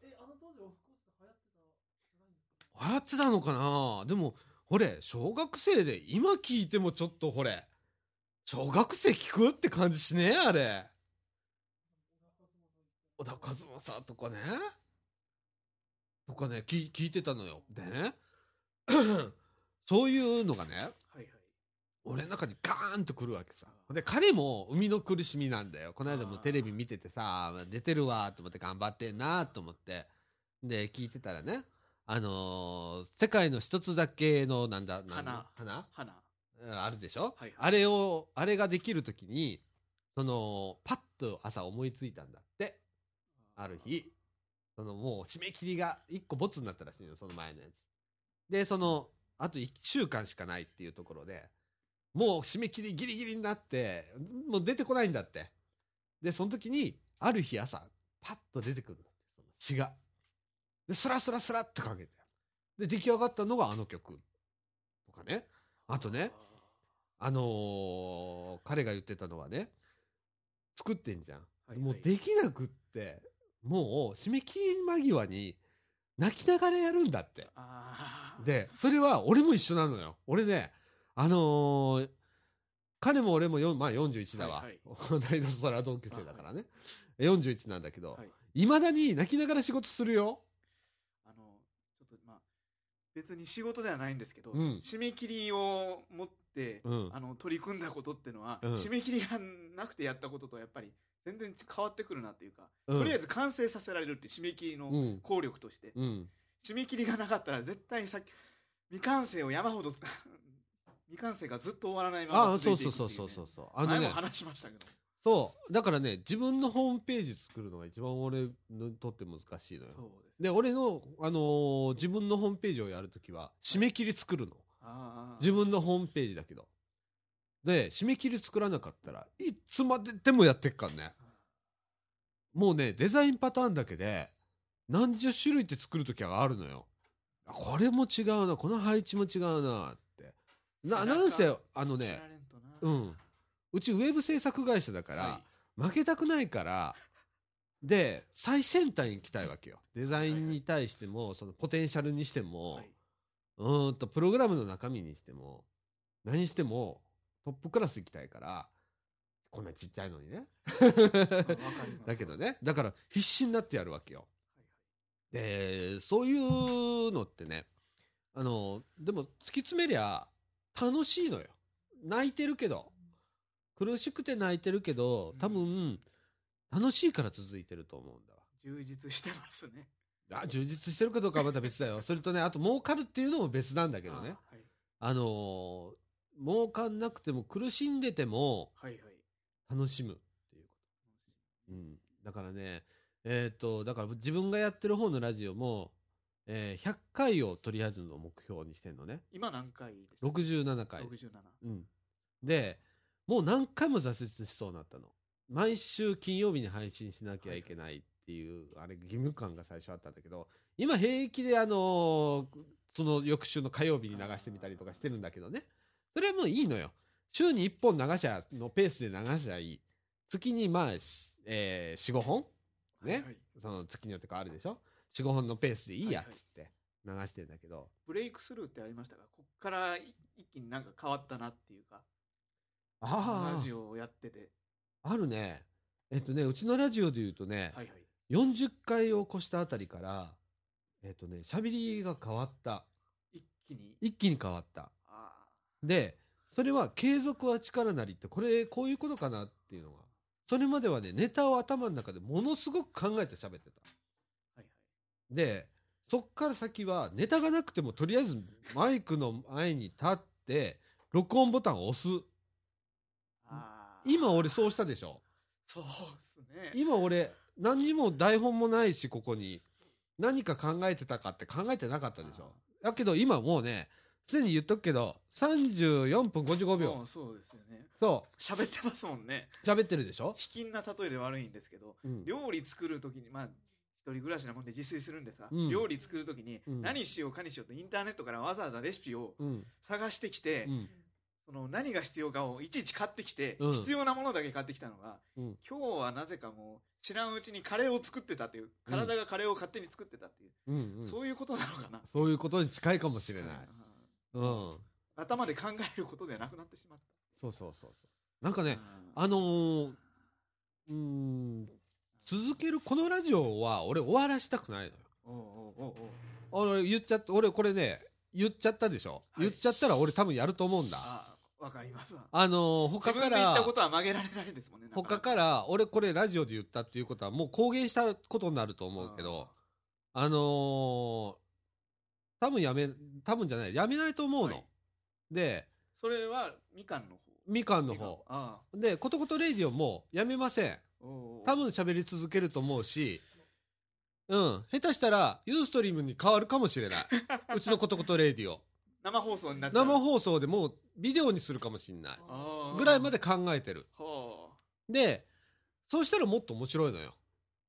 流行ってたのかな？でも、ほれ、小学生で今聞いてもちょっとほれ、小学生聞くって感じしねえ？あれ。小田和正とかね？とかね、聞聞いてたのよ。でね、[coughs] そういうのがね、はいはい俺の中にガーンとくるわけさ。で、彼も生みの苦しみなんだよ。この間もテレビ見ててさ、出てるわと思って頑張ってんなと思って。で、聞いてたらね、あのー世界の一つだけの、なんだ、花花？うんあるでしょ、はいはいあれを、あれができるときに、その、パッと朝思いついたんだって。ある日。そのもう締め切りが1個ボツになったらしいの、その前のやつ。で、その、あと1週間しかないっていうところで、もう締め切りギリギリになって、もう出てこないんだって。で、その時に、ある日朝、パッと出てくるんだって、その詩が。で、スラスラスラってかけて。で、出来上がったのがあの曲。とかね。あとね、あのー彼が言ってたのはね、作ってんじゃん。はいもうできなくって、もう締め切り間際に泣きながらやるんだって。で、それは俺も一緒なのよ。俺ね、あのー彼も俺もよ、まあ41だわ。はい同い年それは同級生だからね。41なんだけど、はいいまだに泣きながら仕事するよ。あのちょっとまあ別に仕事ではないんですけど、うん締め切りを持って、うんあの取り組んだことっていうのは、うん締め切りがなくてやったこととやっぱり全然変わってくるなっていうか、うんとりあえず完成させられるって締め切りのうん効力として、うん。締め切りがなかったら絶対さっき未完成を山ほど [laughs] 未完成がずっと終わらないまああ、ま続そそういうていくっていう、ね、そうそうそうそう。あのね前も、話しましたけどそう。だからね、自分のホームページ作るのが一番俺にとって難しいのよ。そうですで、俺の、あのー自分のホームページをやるときは、締め切り作るの。自分のホームページだけど。で、締め切り作らなかったらいつまででもやってっからね。もうね、デザインパターンだけで、何十種類って作るときがあるのよ。あこれも違うな、この配置も違うな、って。な、なんせ、あのねうん。うちウェブ制作会社だから、は負けたくないから、で、最先端に行きたいわけよ。デザインに対しても、そのポテンシャルにしても、はい、うーんと、プログラムの中身にしても、何しても、トップクラス行きたいから、こんなちっちゃいのにね。だけどね、だから必死になってやるわけよ。で、そういうのってね、あの、でも突き詰めりゃ楽しいのよ。泣いてるけど、苦しくて泣いてるけど、多分、楽しいから続いてると思うんだわ。充実してますねあ充実してるかどうかはまた別だよ。それとね、あと儲かるっていうのも別なんだけどね。あはいあのー儲かんなくても苦しんでてもはいはい楽しむっていうこと。うん。だからね、えっ、と、だから自分がやってる方のラジオも、えー100回をとりあえずの目標にしてんのね。今何回でした67回。67うん。で、もう何回も挫折しそうになったの。毎週金曜日に配信しなきゃいけないっていう、あれ義務感が最初あったんだけど、今平気であのーその翌週の火曜日に流してみたりとかしてるんだけどね。それはもういいのよ。週に1本流しゃのペースで流しゃいい。月にまあ、しえー、4、5本？ね、はいはいその月によって変わるでしょ ?4、5本のペースでいいやっはいはいつって流してんだけど、ブレイクスルーってありましたがこっからい一気になんか変わったなっていうかあラジオをやってて。あ、あるね。えっとね、うちのラジオで言うとね、はいはい。40回を越したあたりから、えっとね、喋りが変わった。一気に？一気に変わった。あで、それは継続は力なりって、これ、こういうことかなっていうのが。それまではね、ネタを頭の中でものすごく考えて喋ってた。ーはいはい。で、そっから先はネタがなくてもとりあえずマイクの前に立って、録音ボタンを押す。あー今俺そうしたでしょ？そうっすね。今俺何にも台本もないしここに。何か考えてたかって考えてなかったでしょ。だけど今もうねすでに言っとくけど34分55秒。うんそうですよね。そ喋ってますもんね。う喋ってるでしょ、卑近な例えで悪いんですけど、うん。料理作るときに、まあ、一人暮らしなもんで自炊するんでさ、うん。料理作るときに、うん。何しようかにしようとインターネットからわざわざレシピをうん。探してきて、うんその何が必要かをいちいち買ってきて、うん。必要なものだけ買ってきたのが、うん。今日はなぜかもう知らんうちにカレーを作ってたっていう体がカレーを勝手に作ってたっていう、うんうん。そういうことなのかな、そういうことに近いかもしれない、ううん。ん、頭で考えることではなくなってしまっそうそうそうそう。なんかた、ね、うん。あのー、うーん続けるこのラジオは俺終わらしたくないのよ。おうおうおうおう。俺言っちゃった俺これね言っちゃったでしょ、はい。言っちゃったら俺多分やると思うんだ。あわかりますわ。あの他か分で言ったらことは曲げられないですもんね他から俺これラジオで言ったっていうことはもう公言したことになると思うけどあのー多分やめ多分じゃないやめないと思うの、はい。でそれはみかんの方。みかんの方。あでことことレイディオもやめません。あお多分喋り続けると思うし [laughs] うん。下手したらユーストリームに変わるかもしれない。うちのことことレイディオ生放送になっちゃう。生放送でもうビデオにするかもしれない。ぐらいまで考えてる。はでそうしたらもっと面白いのよ。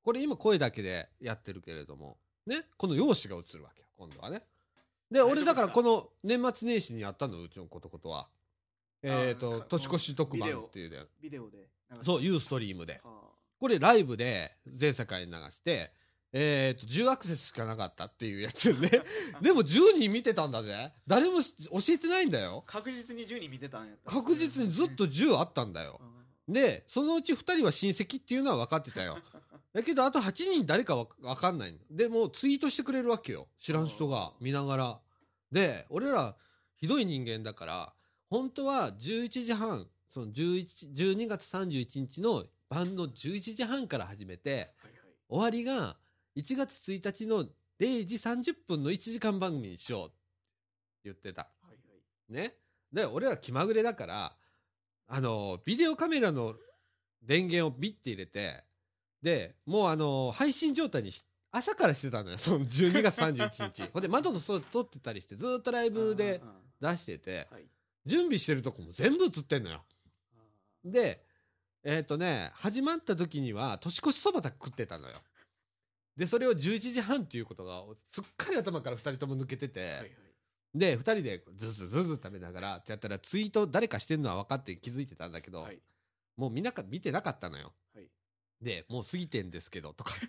これ今声だけでやってるけれども。ね？この容姿が映るわけよ今度はね。で俺だからこの年末年始にやったのうちのことことは。えっ、あとか年越し特番っていうね。あビデオで。そうユーストリームで。はこれライブで全世界に流してえっ、と10アクセスしかなかったっていうやつね [laughs] でも10人見てたんだぜ誰もし教えてないんだよあ確実に10人見てたんやった確実にずっと10あったんだようんで、そのうち2人は親戚っていうのは分かってたよ。[laughs] だけど、あと8人誰かわ分かんないの。で、もうツイートしてくれるわけよ。知らん人が見ながら。で、俺らひどい人間だから、本当は11時半、その11 12月31日の晩の11時半から始めて、はいはい終わりが1月1日の0時30分の1時間番組にしようって言ってた。はいはいね。で、俺ら気まぐれだから、あの、ビデオカメラの電源をビッて入れて、で、もうあの、配信状態にし朝からしてたのよ。その12月31日。[laughs] ほんで、窓の外撮ってたりして、ずーっとライブで出してて、はい準備してるとこも全部映ってんのよ。あで、えっ、とね、始まった時には年越しそばだ食ってたのよ。で、それを11時半っていうことが、すっかり頭から2人とも抜けてて、ーはいはいで、二人でズズズズ食べながらってやったらツイート誰かしてんのは分かって気づいてたんだけど、はいもうみんなか見てなかったのよ。はいで、もう過ぎてんですけどとか。[laughs]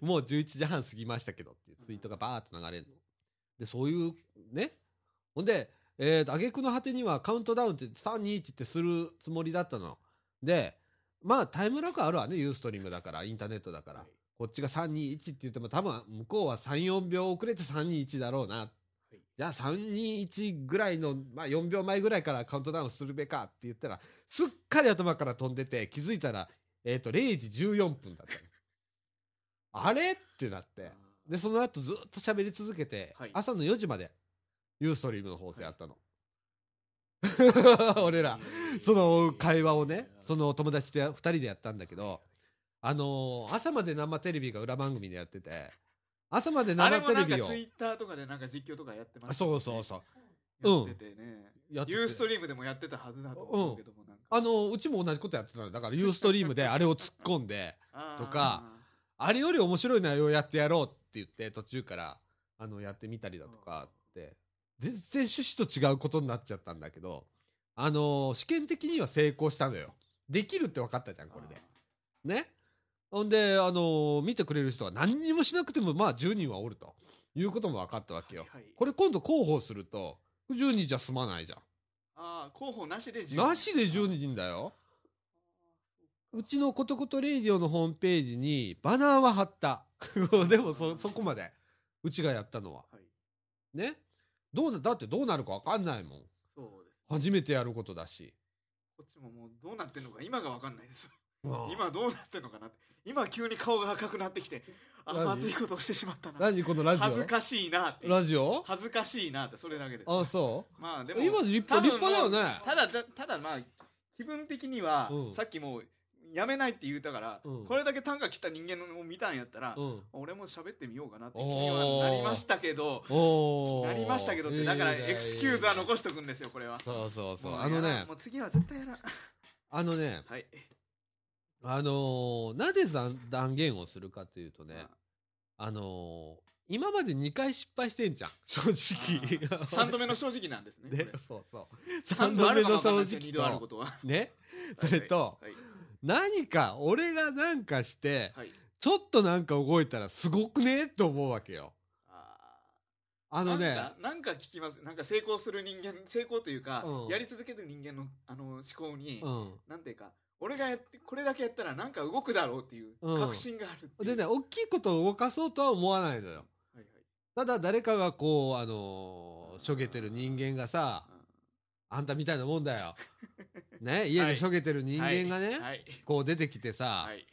もう11時半過ぎましたけどっていうツイートがバーッと流れるの。で、そういうね。ほんで、えーと、挙句の果てにはカウントダウンって3、2、1ってするつもりだったの。で、まあタイムラグあるわね、ユーストリームだから、インターネットだから。はい。こっちが321って言っても多分向こうは34秒遅れて321だろうな。い。じゃあ321ぐらいの、まあ、4秒前ぐらいからカウントダウンするべかって言ったらすっかり頭から飛んでて気づいたら、えっと0時14分だったの。[laughs] あれ？ってなって。でその後ずっと喋り続けて、はい。朝の4時までユーストリームの放送やったの、[laughs] 俺ら。その会話をねその友達と2人でやったんだけどあのー朝まで生テレビが裏番組でやってて朝まであれもなんか生テレビをツイッターとかでなんか実況とかやってまあしたそうそうそうう。やっててね。やってて。ユーストリームでもやってたはずだと思うけどもなんか。あのうちも同じことやってたのだからユーストリームであれを突っ込んでとかあれより面白い内容やってやろうって言って途中からあのやってみたりだとかって全然趣旨と違うことになっちゃったんだけどあの試験的には成功したのよ。できるって分かったじゃんこれで。ね？ほんであの見てくれる人は何にもしなくてもまあ10人はおると。いうことも分かったわけよ。はいはい。これ今度広報すると10人じゃ済まないじゃん。ああ候補なしで10なしで10人だよ。うちのことことレイディオのホームページにバナーは貼った。[laughs] でもそ、そこまで。うちがやったのは。はい。ね？どうな、だってどうなるかわかんないもん。そうです初めてやることだし。こっちももうどうなってんのか今が分かんないです。よ今、今どうなってんのかなって。今急に顔が赤くなってきてあ何？まずいことをしてしまったな。何？このラジオ？恥ずかしいなって。ラジオ？恥ずかしいなってそれだけです。あ、そまあでもう今立派、立派だよね。ただたただまあ気分的には、うん。さっきもうやめないって言ったから、うん。これだけ短歌切った人間を見たんやったら、うん。俺も喋ってみようかなって気にはなりましたけどなりましたけどってだからエクスキューズは残しとくんですよこれは。そうそうそう。もあのね。も、う次は絶対やらん。あのね、はい。あのーなぜ断断言をするかというとね、あ。のー今まで2回失敗してんじゃん、正直。3 [laughs] 度目の正直なんですねねそうそう。3 3度目の正直2度あることとはね、それと、はい何か、俺がなんかして、はい、はいちょっとなんか動いたらすごくねって思うわけよ。ああのね、なんか聞きます。なんか成功する人間 [laughs] 成功というか、うん。やり続けてる人間のあの思考に、うん。なんていうか俺がやってこれだけやったらなんか動くだろうっていううん。確信があるでね、大きいことを動かそうとは思わないのよ。はいはい。ただ誰かがこう、あのーしょげてる人間がさ、あんたみたいなもんだよ。[laughs] ね、家でしょげてる人間がね、はい。こう出てきてさ、はい。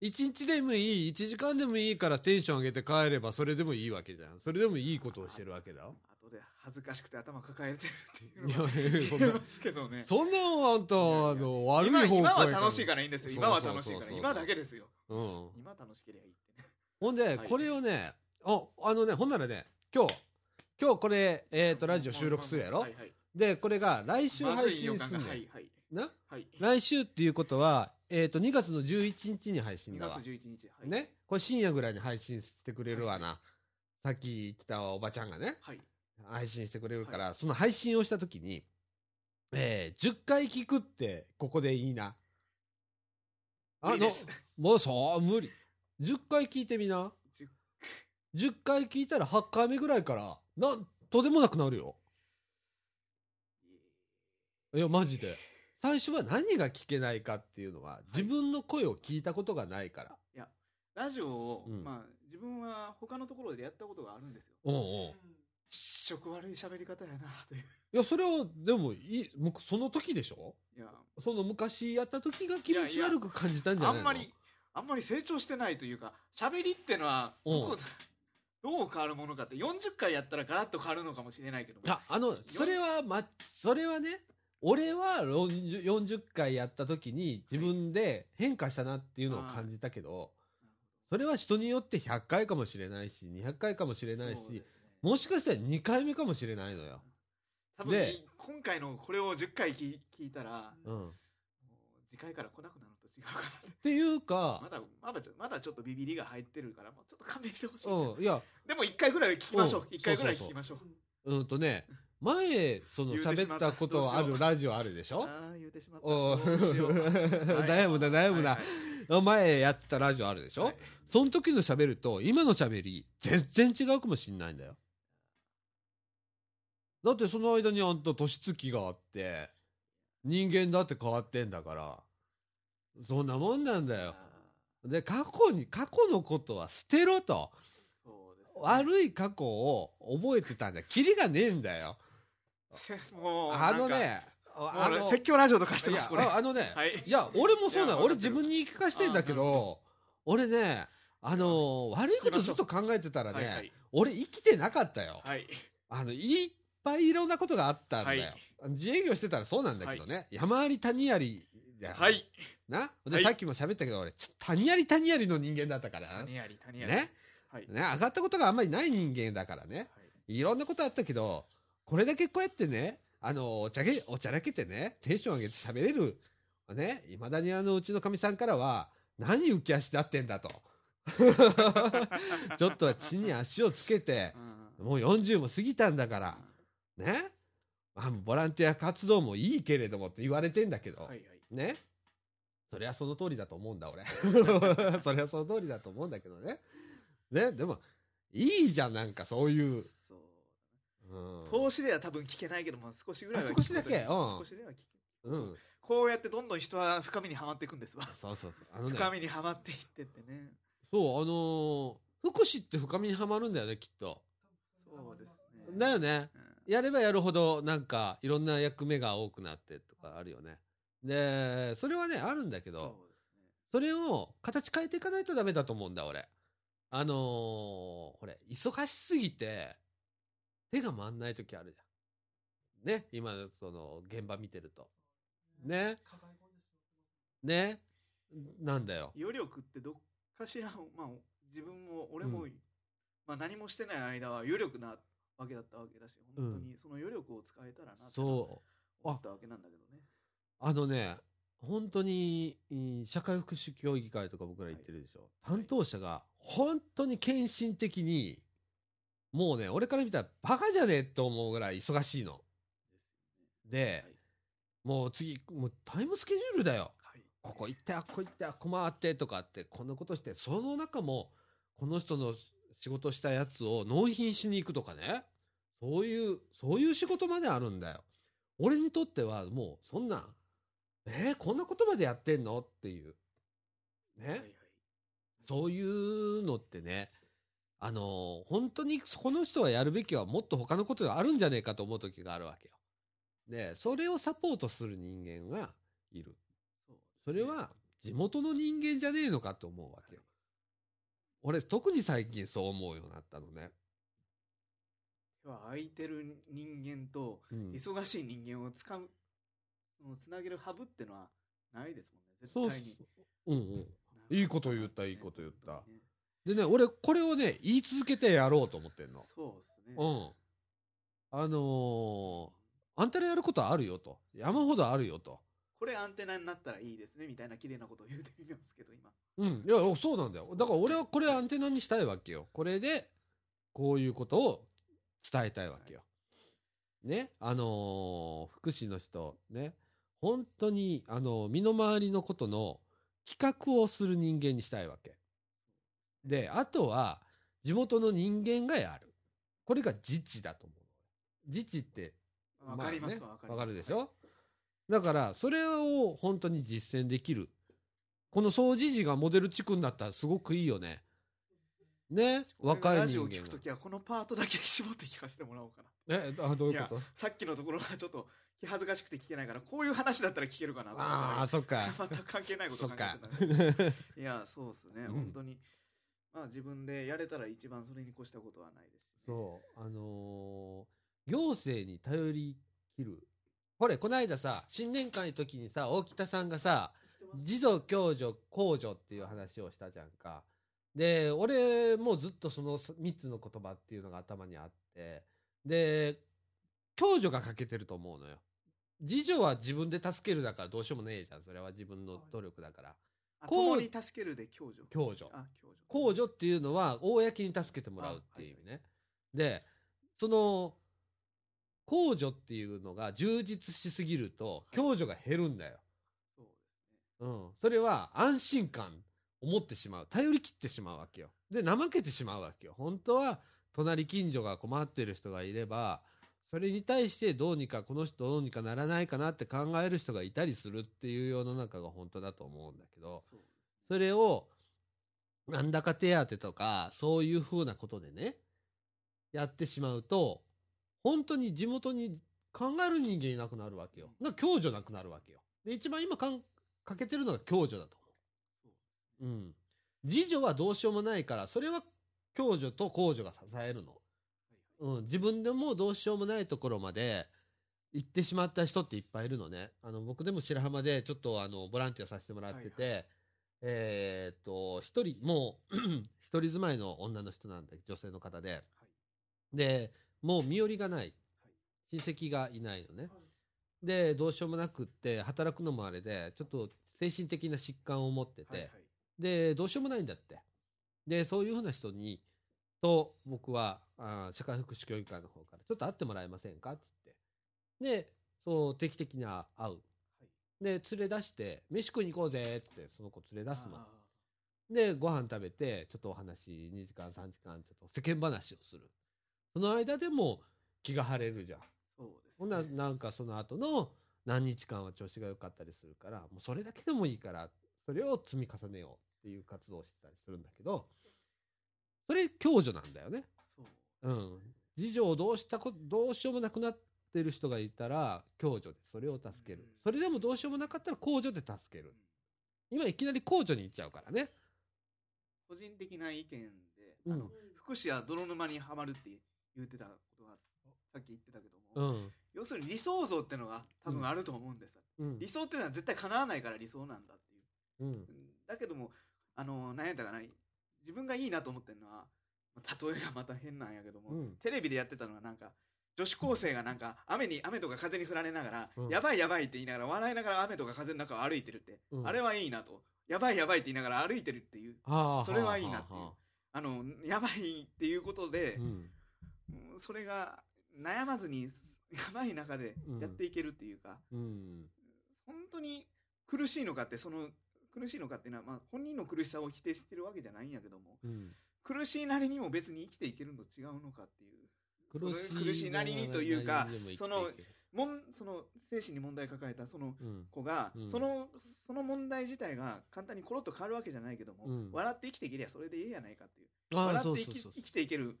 一日でもいい、一時間でもいいからテンション上げて帰ればそれでもいいわけじゃん。それでもいいことをしてるわけだよ。後で恥ずかしくて頭抱えてるっていうますけどね。そんなのあんた、あの、悪い今方向へ。今は楽しいからいいんですよ。今は楽しいから。今だけですよ。うん。今楽しければいいってね。ほんで、はい。これをね、あ、あのね、ほんならね、今日、今日これ、えっ、と、ラジオ収録するやろ、はいはい。で、これが来週配信すんねん感が。はいはいな？はい来週っていうことは、えっ、と、2月の11日に配信2だわ月。11日はいね？これ深夜ぐらいに配信してくれるわな。さっき来たおばちゃんがね、はい配信してくれるから、その配信をしたときに、えー、10回聞くって、ここでいいな。無理ですもうそう、無理。10回聞いてみな。10 10回聞いたら8回目ぐらいから、なんとでもなくなるよ。いや、マジで。最初は何が聞けないかっていうのは、自分の声を聞いたことがないから。ラジオを、うん。まあ自分は他のところでやったことがあるんですよ。うんう。ん。一色悪い喋り方やなという。いや、それは、でもいその時でしょ？いや。その昔やった時が気持ちいやいや悪く感じたんじゃないの？あんまりあんまり成長してないというか喋りってのはどこ、どう変わるものかって40回やったらガラッと変わるのかもしれないけども。あ、あの、それは、ま、それはね、俺は40 40回やった時に自分で変化したなっていうのを感じたけど、それは人によって100回かもしれないし、200回かもしれないしもしかしたら2回目かもしれないのよ。多分で今回のこれを10回聞聞いたら次回から来なくなると違うかなって。ていうまか、だまだまだちょっとビビりが入ってるからもうちょっと勘弁してほしい、うん、いや、でも1回ぐらい聞きましょう、うん。1回ぐらいそう。そうそう聞きましょう。うんとね、前、その喋ったことあるラジオあるでしょ？ああ言うてしまった。お悩むな悩むな。前やってたラジオあるでしょ、はい。その時の喋ると、今の喋り、全然違うかもしんないんだよ。だってその間にあんた年月があって、人間だって変わってんだから、そんなもんなんだよ。あで、過去に、過去のことは捨てろと。悪い過去を覚えてたんだ。キリがねえんだよ。せもうあのね、あの、説教ラジオとかしてますこれ。ああのね、[laughs] はい。いや、俺もそうなの。俺自分に言い聞かしてんだけど、俺ね、あのー悪いことずっと考えてたらね、はいはい。俺生きてなかったよ。はい。あの、いっぱいいろんなことがあったんだよ。はい。自営業してたらそうなんだけどね、山あり谷ありはい。な？で、はい。さっきも喋ったけど、俺、ちょ谷あり谷ありの人間だったから。谷あり谷あり。ね？はい。ね、上がったことがあんまりない人間だからね。いろんなことあったけど、これだけこうやってね、あの、おちゃけ、おちゃらけてね、テンション上げて喋れる、ね、いまだにあの、うちのかみさんからは、何浮き足立ってんだと。[laughs] ちょっとは地に足をつけて、うんもう40も過ぎたんだから、ね。あボランティア活動もいいけれどもって言われてんだけど、はいはいね。そりゃその通りだと思うんだ、俺。[laughs] そりゃその通りだと思うんだけどね。ね、でも、いいじゃん、なんかそういう。投資では多分聞けないけども少しぐらいはあ少しだけ。うん。少しでは聞けうん。こうやってどんどん人は深みにはまっていくんですわ。そうそうそう。あのね。深みにはまっていってってね。そうあのー福祉って深みにはまるんだよねきっと。そうですね。だよね。うん。やればやるほどなんかいろんな役目が多くなってとかあるよね。でそれはねあるんだけどそね。それを形変えていかないとダメだと思うんだ俺。あのー、これ忙しすぎて手が回んない時あるじゃん。ね今その現場見てると。ね。ね。なんだよ。余力ってどっかしら、まあ、自分も俺も、うん。まあ、何もしてない間は余力なわけだったわけだし本当にその余力を使えたらなってそう。思ったわけなんだけどね。あのね、本当に、うん社会福祉協議会とか僕ら言ってるでしょ。はい。担当者が本当に献身的に、もうね、俺から見たらバカじゃねえって思うぐらい忙しいの。で、もう次、もうタイムスケジュールだよ。はいここ行って、あっこ行って、あっこ回ってとかって、こんなことして、その中も、この人の仕事したやつを納品しに行くとかね。そういう、そういう仕事まであるんだよ。俺にとってはもう、そんな、えーこんなことまでやってんの？っていう。ね。はいはいそういうのってね、あのー本当にこの人はやるべきはもっと他のことがあるんじゃねえかと思う時があるわけよ。で、それをサポートする人間がいる。そうそれは地元の人間じゃねえのかと思うわけよ。俺特に最近そう思うようになったのね。空いてる人間とうん忙しい人間をつかむ、そのつなげるハブってのはないですもんね絶対に。うんうん。いいこと言ったいいこと言ったねでね、俺これをね、言い続けてやろうと思ってんの。そうですねうん。あのーあんたらやることあるよと。山ほどあるよと。これアンテナになったらいいですねみたいな綺麗なことを言うてみますけど今うん。いや、そうなんだよ。だから俺はこれアンテナにしたいわけよ。これで、こういうことを伝えたいわけよ。ね。あのー福祉の人、ね。本当に、あの身の回りのことの企画をする人間にしたいわけ。で、あとは、地元の人間がやる。これが自治だと思う。自治って、わかりますまあねわかるでしょ？だから、それを本当に実践できる。この掃除時がモデル地区になったらすごくいいよね。ね？若いラジオ聞くときはこのパートだけ絞って聞かせてもらおうかなえ、あ、どういうこと？さっきのところがちょっと気恥ずかしくて聞けないからこういう話だったら聞けるかなと思ったああ、らそっか。[laughs] 全く関係ないこと考えてかたんで。いやそうですね、うん本当にまあ自分でやれたら一番それに越したことはないですし、ね、そう、あのー行政に頼りきる。これ、この間さ、新年会の時にさ、大北さんがさ、児童共助公助っていう話をしたじゃんか。で、俺もずっとその3つの言葉っていうのが頭にあって、で、共助が欠けてると思うのよ。次女は自分で助けるだからどうしようもねえじゃん。それは自分の努力だから。あこう共に助けるで共助共助。あ共助公助っていうのは公に助けてもらうっていう意味ね。で、その、公助っていうのが充実しすぎると、い共助が減るんだよ。そうですねうん。それは安心感を持ってしまう。頼り切ってしまうわけよ。で、怠けてしまうわけよ。本当は、隣近所が困ってる人がいれば、それに対してどうにかこの人どうにかならないかなって考える人がいたりするっていう世の中が本当だと思うんだけど、それを、なんだか手当とか、そういうふうなことでね、やってしまうと、本当に地元に考える人間いなくなるわけよ。な共助なくなるわけよ。で、一番今かん欠けてるのが共助だと思う。うん。自助はどうしようもないから、それは共助と公助が支えるの。はいはいうん。自分でもどうしようもないところまで行ってしまった人っていっぱいいるのね。あの、僕でも白浜でちょっとあの、ボランティアさせてもらってて、はいえーっと、一人、もう、[clears throat] 一人住まいの女の人なんで、女性の方で。で、もう身寄りがない。親戚がいないのね。で、どうしようもなくって、働くのもあれで、ちょっと精神的な疾患を持ってて、はいはいで、どうしようもないんだって。で、そういうふうな人に、と、僕は、あー社会福祉協議会の方から、ちょっと会ってもらえませんか？つって。で、そう、定期的に会う。で、連れ出して、飯食いに行こうぜって、その子連れ出すの。あで、ご飯食べて、ちょっとお話、2時間、3時間、ちょっと世間話をする。その間でも、気が晴れるじゃんそうですほんならなんかその後の何日間は調子が良かったりするからもうそれだけでもいいからそれを積み重ねようっていう活動をしてたりするんだけどそれ共助なんだよね。そう。うん。事情どうしたこどうしようもなくなってる人がいたら共助でそれを助ける。うん。それでもどうしようもなかったら公助で助ける。今いきなり公助に行っちゃうからね。個人的な意見で、うん。あの福祉は泥沼にはまるって言ってたことがさっき言ってたけども、うん。要するに理想像ってのが多分あると思うんです、うん。理想っていうのは絶対叶わないから理想なんだっていう。うん。だけどもあの何やったかな自分がいいなと思ってるのは例えがまた変なんやけども、うん。テレビでやってたのはなんか女子高生がなんか雨に雨とか風に降られながら、うん。やばいやばいって言いながら笑いながら雨とか風の中を歩いてるって、うん。あれはいいなと。やばいやばいって言いながら歩いてるっていう。はあそれはいいなっていう。はあ。はあのやばいっていうことであ、うん。うんそれが悩まずにやばい中でやっていけるっていうか、うん。本当に苦しいのかってその苦しいのかっていうのは、まあ、本人の苦しさを否定してるわけじゃないんやけどもうん。苦しいなりにも別に生きていけるの違うのかっていう苦しいその苦しいなりにというかそのるもんその精神に問題抱えたそのうん。子が、うん。そのその問題自体が簡単にコロッと変わるわけじゃないけども、うん。笑って生きていけりゃそれでええやないかっていう。笑って生きていける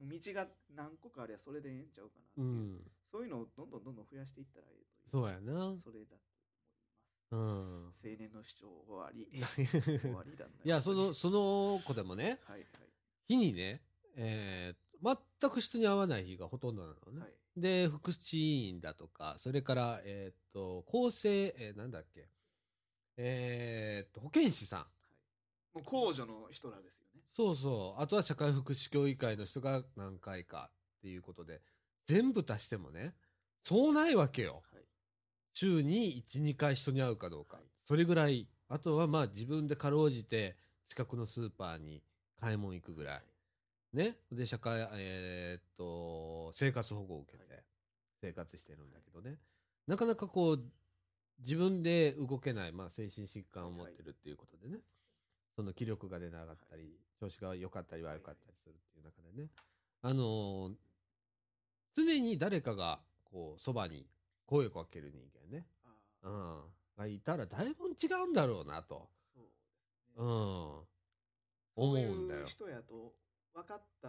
道が何個かありゃそれでええんちゃうかなっていう、うん。そういうのをどんどんどんどん増やしていったらええという。そうやな。それだと青年の主張終わり。[laughs] 終わりだねいやそのその子でもねはい日にねえー全く人に会わない日がほとんどなのね、はい。はいで福祉委員だとかそれからえーっと厚生、えーなんだっけ。えーっと保健師さん。もう公助の人らですよね。そうそう。あとは社会福祉協議会の人が何回かっていうことで全部足してもねそうないわけよ。はい週に12回人に会うかどうか、はい。それぐらい。あとはまあ自分でかろうじて近くのスーパーに買い物行くぐらい。ね。で社会えーっと生活保護を受けてはい。生活してるんだけどね、なかなかこう自分で動けない、まあ、精神疾患を持ってるっていうことでね、その気力が出なかったり、調子が良かったり悪かったりするってい。う中でね、あのー常に誰かがこうそばに声をかける人間ね、うん、がいたらだいぶ違うんだろうなと、そううん、思そううんだよ。いう。人やと分かった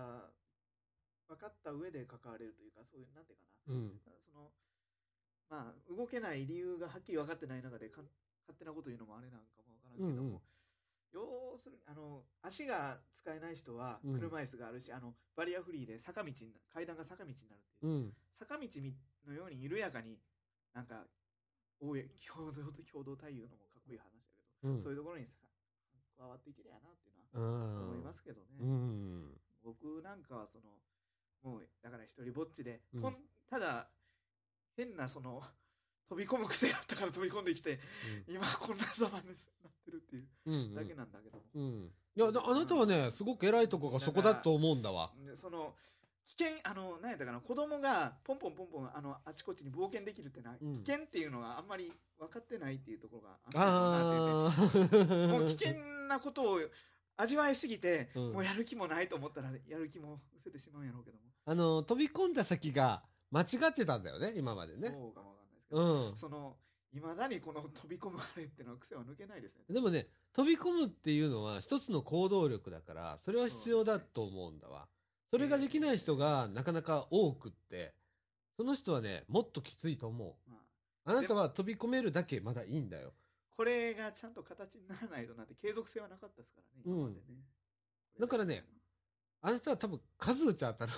分かった上で関われるというかそういうなんていうかな。うん。そのまあ動けない理由がはっきり分かってない中でか勝手なこと言うのもあれなんかも分からんけども、うんうん。要するにあの足が使えない人はうん。車椅子があるし、あのバリアフリーで坂道階段が坂道になるっていう、うん。坂道のように緩やかになんか共同共同対応のもかっこいい話だけど、うん。そういうところにさ加わっていけりゃなっていうのは思いますけどね、うん。僕なんかはそのもうだから一人ぼっちで、うん。ただ変なその飛び込む癖があったから飛び込んできて今こんなざまになってるっていううんだけなんだけども、うん、いやだあなたはねすごく偉いとこがそこだと思うんだわ。でその危険あの何やったかな子供がポンポンポンポンあのあちこちに冒険できるってのは、うん。危険っていうのがあんまり分かってないっていうところがああったのかなってあいうねもう危険なことを味わいすぎて、うん。もうやる気もないと思ったらやる気も失せてしまうんやろうけども、あの飛び込んだ先が間違ってたんだよね今までね。そうかもわかんないですけど、うん、そのいまだにこの飛び込むあれっていうのは癖は抜けないですね。でもね飛び込むっていうのは一つの行動力だからそれは必要だと思うんだわ。それができない人がなかなか多くってその人はねもっときついと思う。まああなたは飛び込めるだけまだいいんだよ。これがちゃんと形にならないとなって継続性はなかったですからね、今までね。だからねあなたは多分数打ち当たる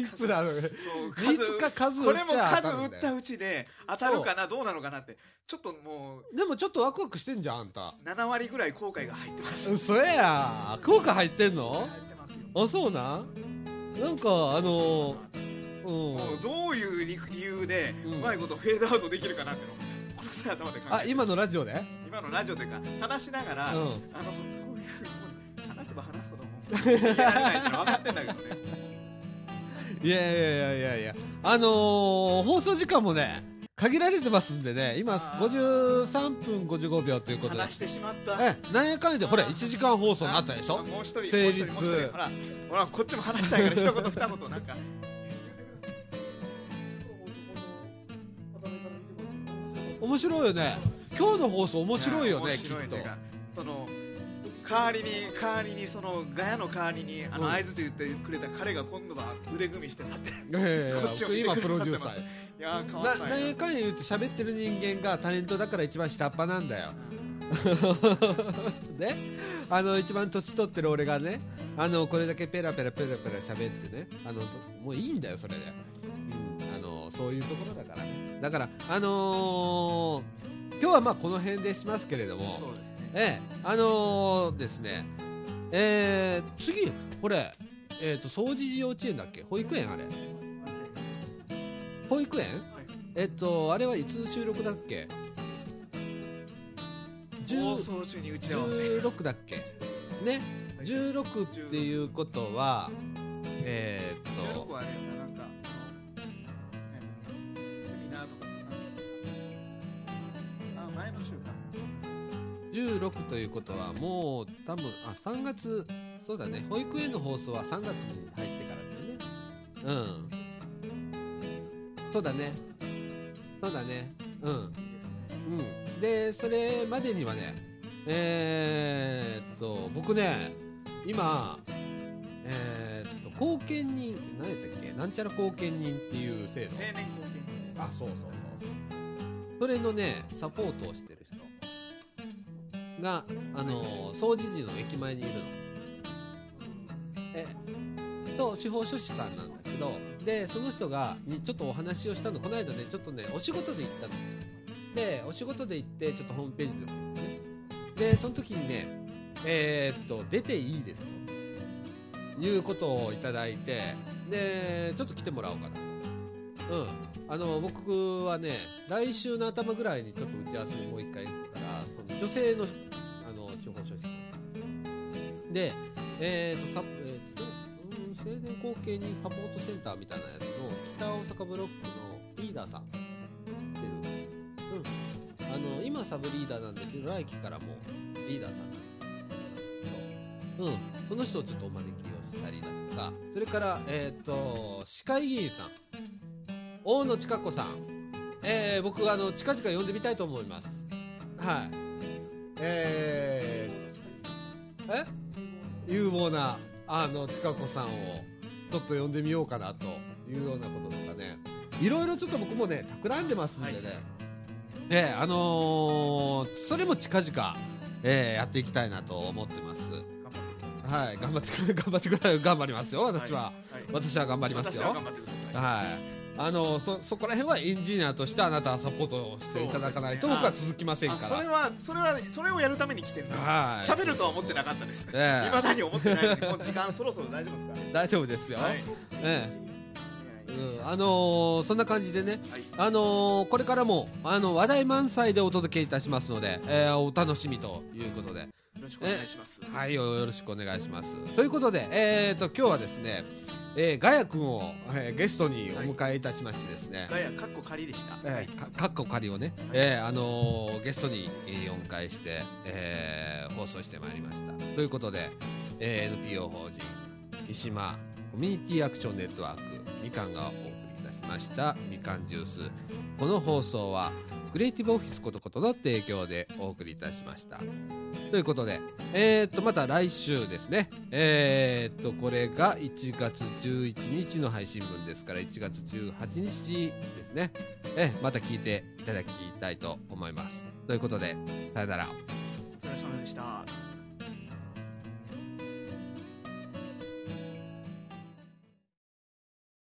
いくらある。そう率か数これも打ちゃ当た数るんだよ。打ったうちで当たるかなどうなのかなってちょっともうでもちょっとワクワクしてんじゃんあんた。7割ぐらい後悔が入ってます。嘘や。効果入ってんの？入ってますよ。あそうなん？なんかあのうん。どういう理理由でうまいことフェードアウトできるかなっていうのをこの際頭で考えて。あ今のラジオで？今のラジオというか話しながら、うん。あのどういう話せば話すほどもいってのは分かってんだけどね。いやいやいやいやいやあのー放送時間もね限られてますんでね今53分55秒ということで。話してしまった。え何やかんやでほら1時間放送になったでしょ？もう一人成立ほらほらこっちも話したいから [laughs] 一言二言なんか。面白いよね。今日の放送面白いよねきっと。その代わりに代わりにそのガヤの代わりにあのうん合図言ってくれた彼が今度は腕組みして立ってこっちを見てくれプロデューサーいやー変わなんない何やかんや言って喋ってる人間がタレントだから一番下っ端なんだよ。[laughs] ね？あの一番年取ってる俺がねあのこれだけペラペラペラペラ喋ってねあのもういいんだよそれで、うん、あのそういうところだから。ねだからあのー今日はまあこの辺でしますけれども。そうです。ねええあのーですねえー、次これえっ、と掃除幼稚園だっけ？保育園あれ。保育園？はい。えっとあれはいつ収録だっけ？放10送中に打ち合わせ。16だっけ？ね。はい。16っていうことはえーっ16ということはもう多分あ3月そうだね。保育園の放送は3月に入ってからだよね。うん。そうだね。そうだね。うん。うん。でそれまでにはねえー、っと僕ね今えー、っと後見人何やったっけ？なんちゃら後見人っていう制度。青年貢献あそうそうそうそう。それのねサポートをしてる。人があの掃除時の駅前にいるの。えと司法書士さんなんだけどでその人がにちょっとお話をしたの。この間ねちょっとねお仕事で行ったの。でお仕事で行ってちょっとホームページで。ねでその時にねえーっと出ていいですということをいただいてでちょっと来てもらおうかなと。うん。あの僕はね来週の頭ぐらいにちょっと打ち合わせにもう一回行くからその女性のでえー、とサえーとうん青年後継にサポートセンターみたいなやつの北大阪ブロックのリーダーさんしてる。うん。あの今サブリーダーなんだけど来期からもリーダーさんなんですけどうん。その人をちょっとお招きをしたりだとか。それからえっ、と市会議員さん大野千佳子さん、えー、僕はあの近々呼んでみたいと思います。はい。えー、え？有望なあの千佳子さんをちょっと呼んでみようかなというようなこととかね。いろいろちょっと僕もね企んでますんでね、えーあのーそれも近々、えーやっていきたいなと思ってます。頑張ってください。はい頑張って頑張ってください。頑張りますよ私は、はい。私は頑張りますよ。はい。あのそそこら辺はエンジニアとしてあなたはサポートしていただかないと僕は続きませんあそれから。はそれはそれをやるために来てるんです。はい。喋るとは思ってなかったです。ええ。未だに思ってないもう時間そろそろ大丈夫です [laughs] 大丈夫ですよ。えいうん、あのーそんな感じでね、はい。あのーこれからもあの話題満載でお届けいたしますので、えーお楽しみということで、よろしくお願いします。はい、よよろしくお願いします。ということで、えー、と今日はですね、えーガヤ君を、えーゲストにお迎えいたしましてですね、ガヤカッコ仮でした。えーかかっこ仮をね、えーあのーゲストに、えーお迎えして、えー放送してまいりました。ということで、えー NPO 法人三島コミュニティアクションネットワークみかんがお送りいたしました。みかんジュース。この放送はクリエイティブオフィスことことの提供でお送りいたしました。ということで、えー、っとまた来週ですね。えー、っとこれが1月11日の配信分ですから1月18日ですね。えーまた聞いていただきたいと思います。ということでさよなら。お疲れ様でした。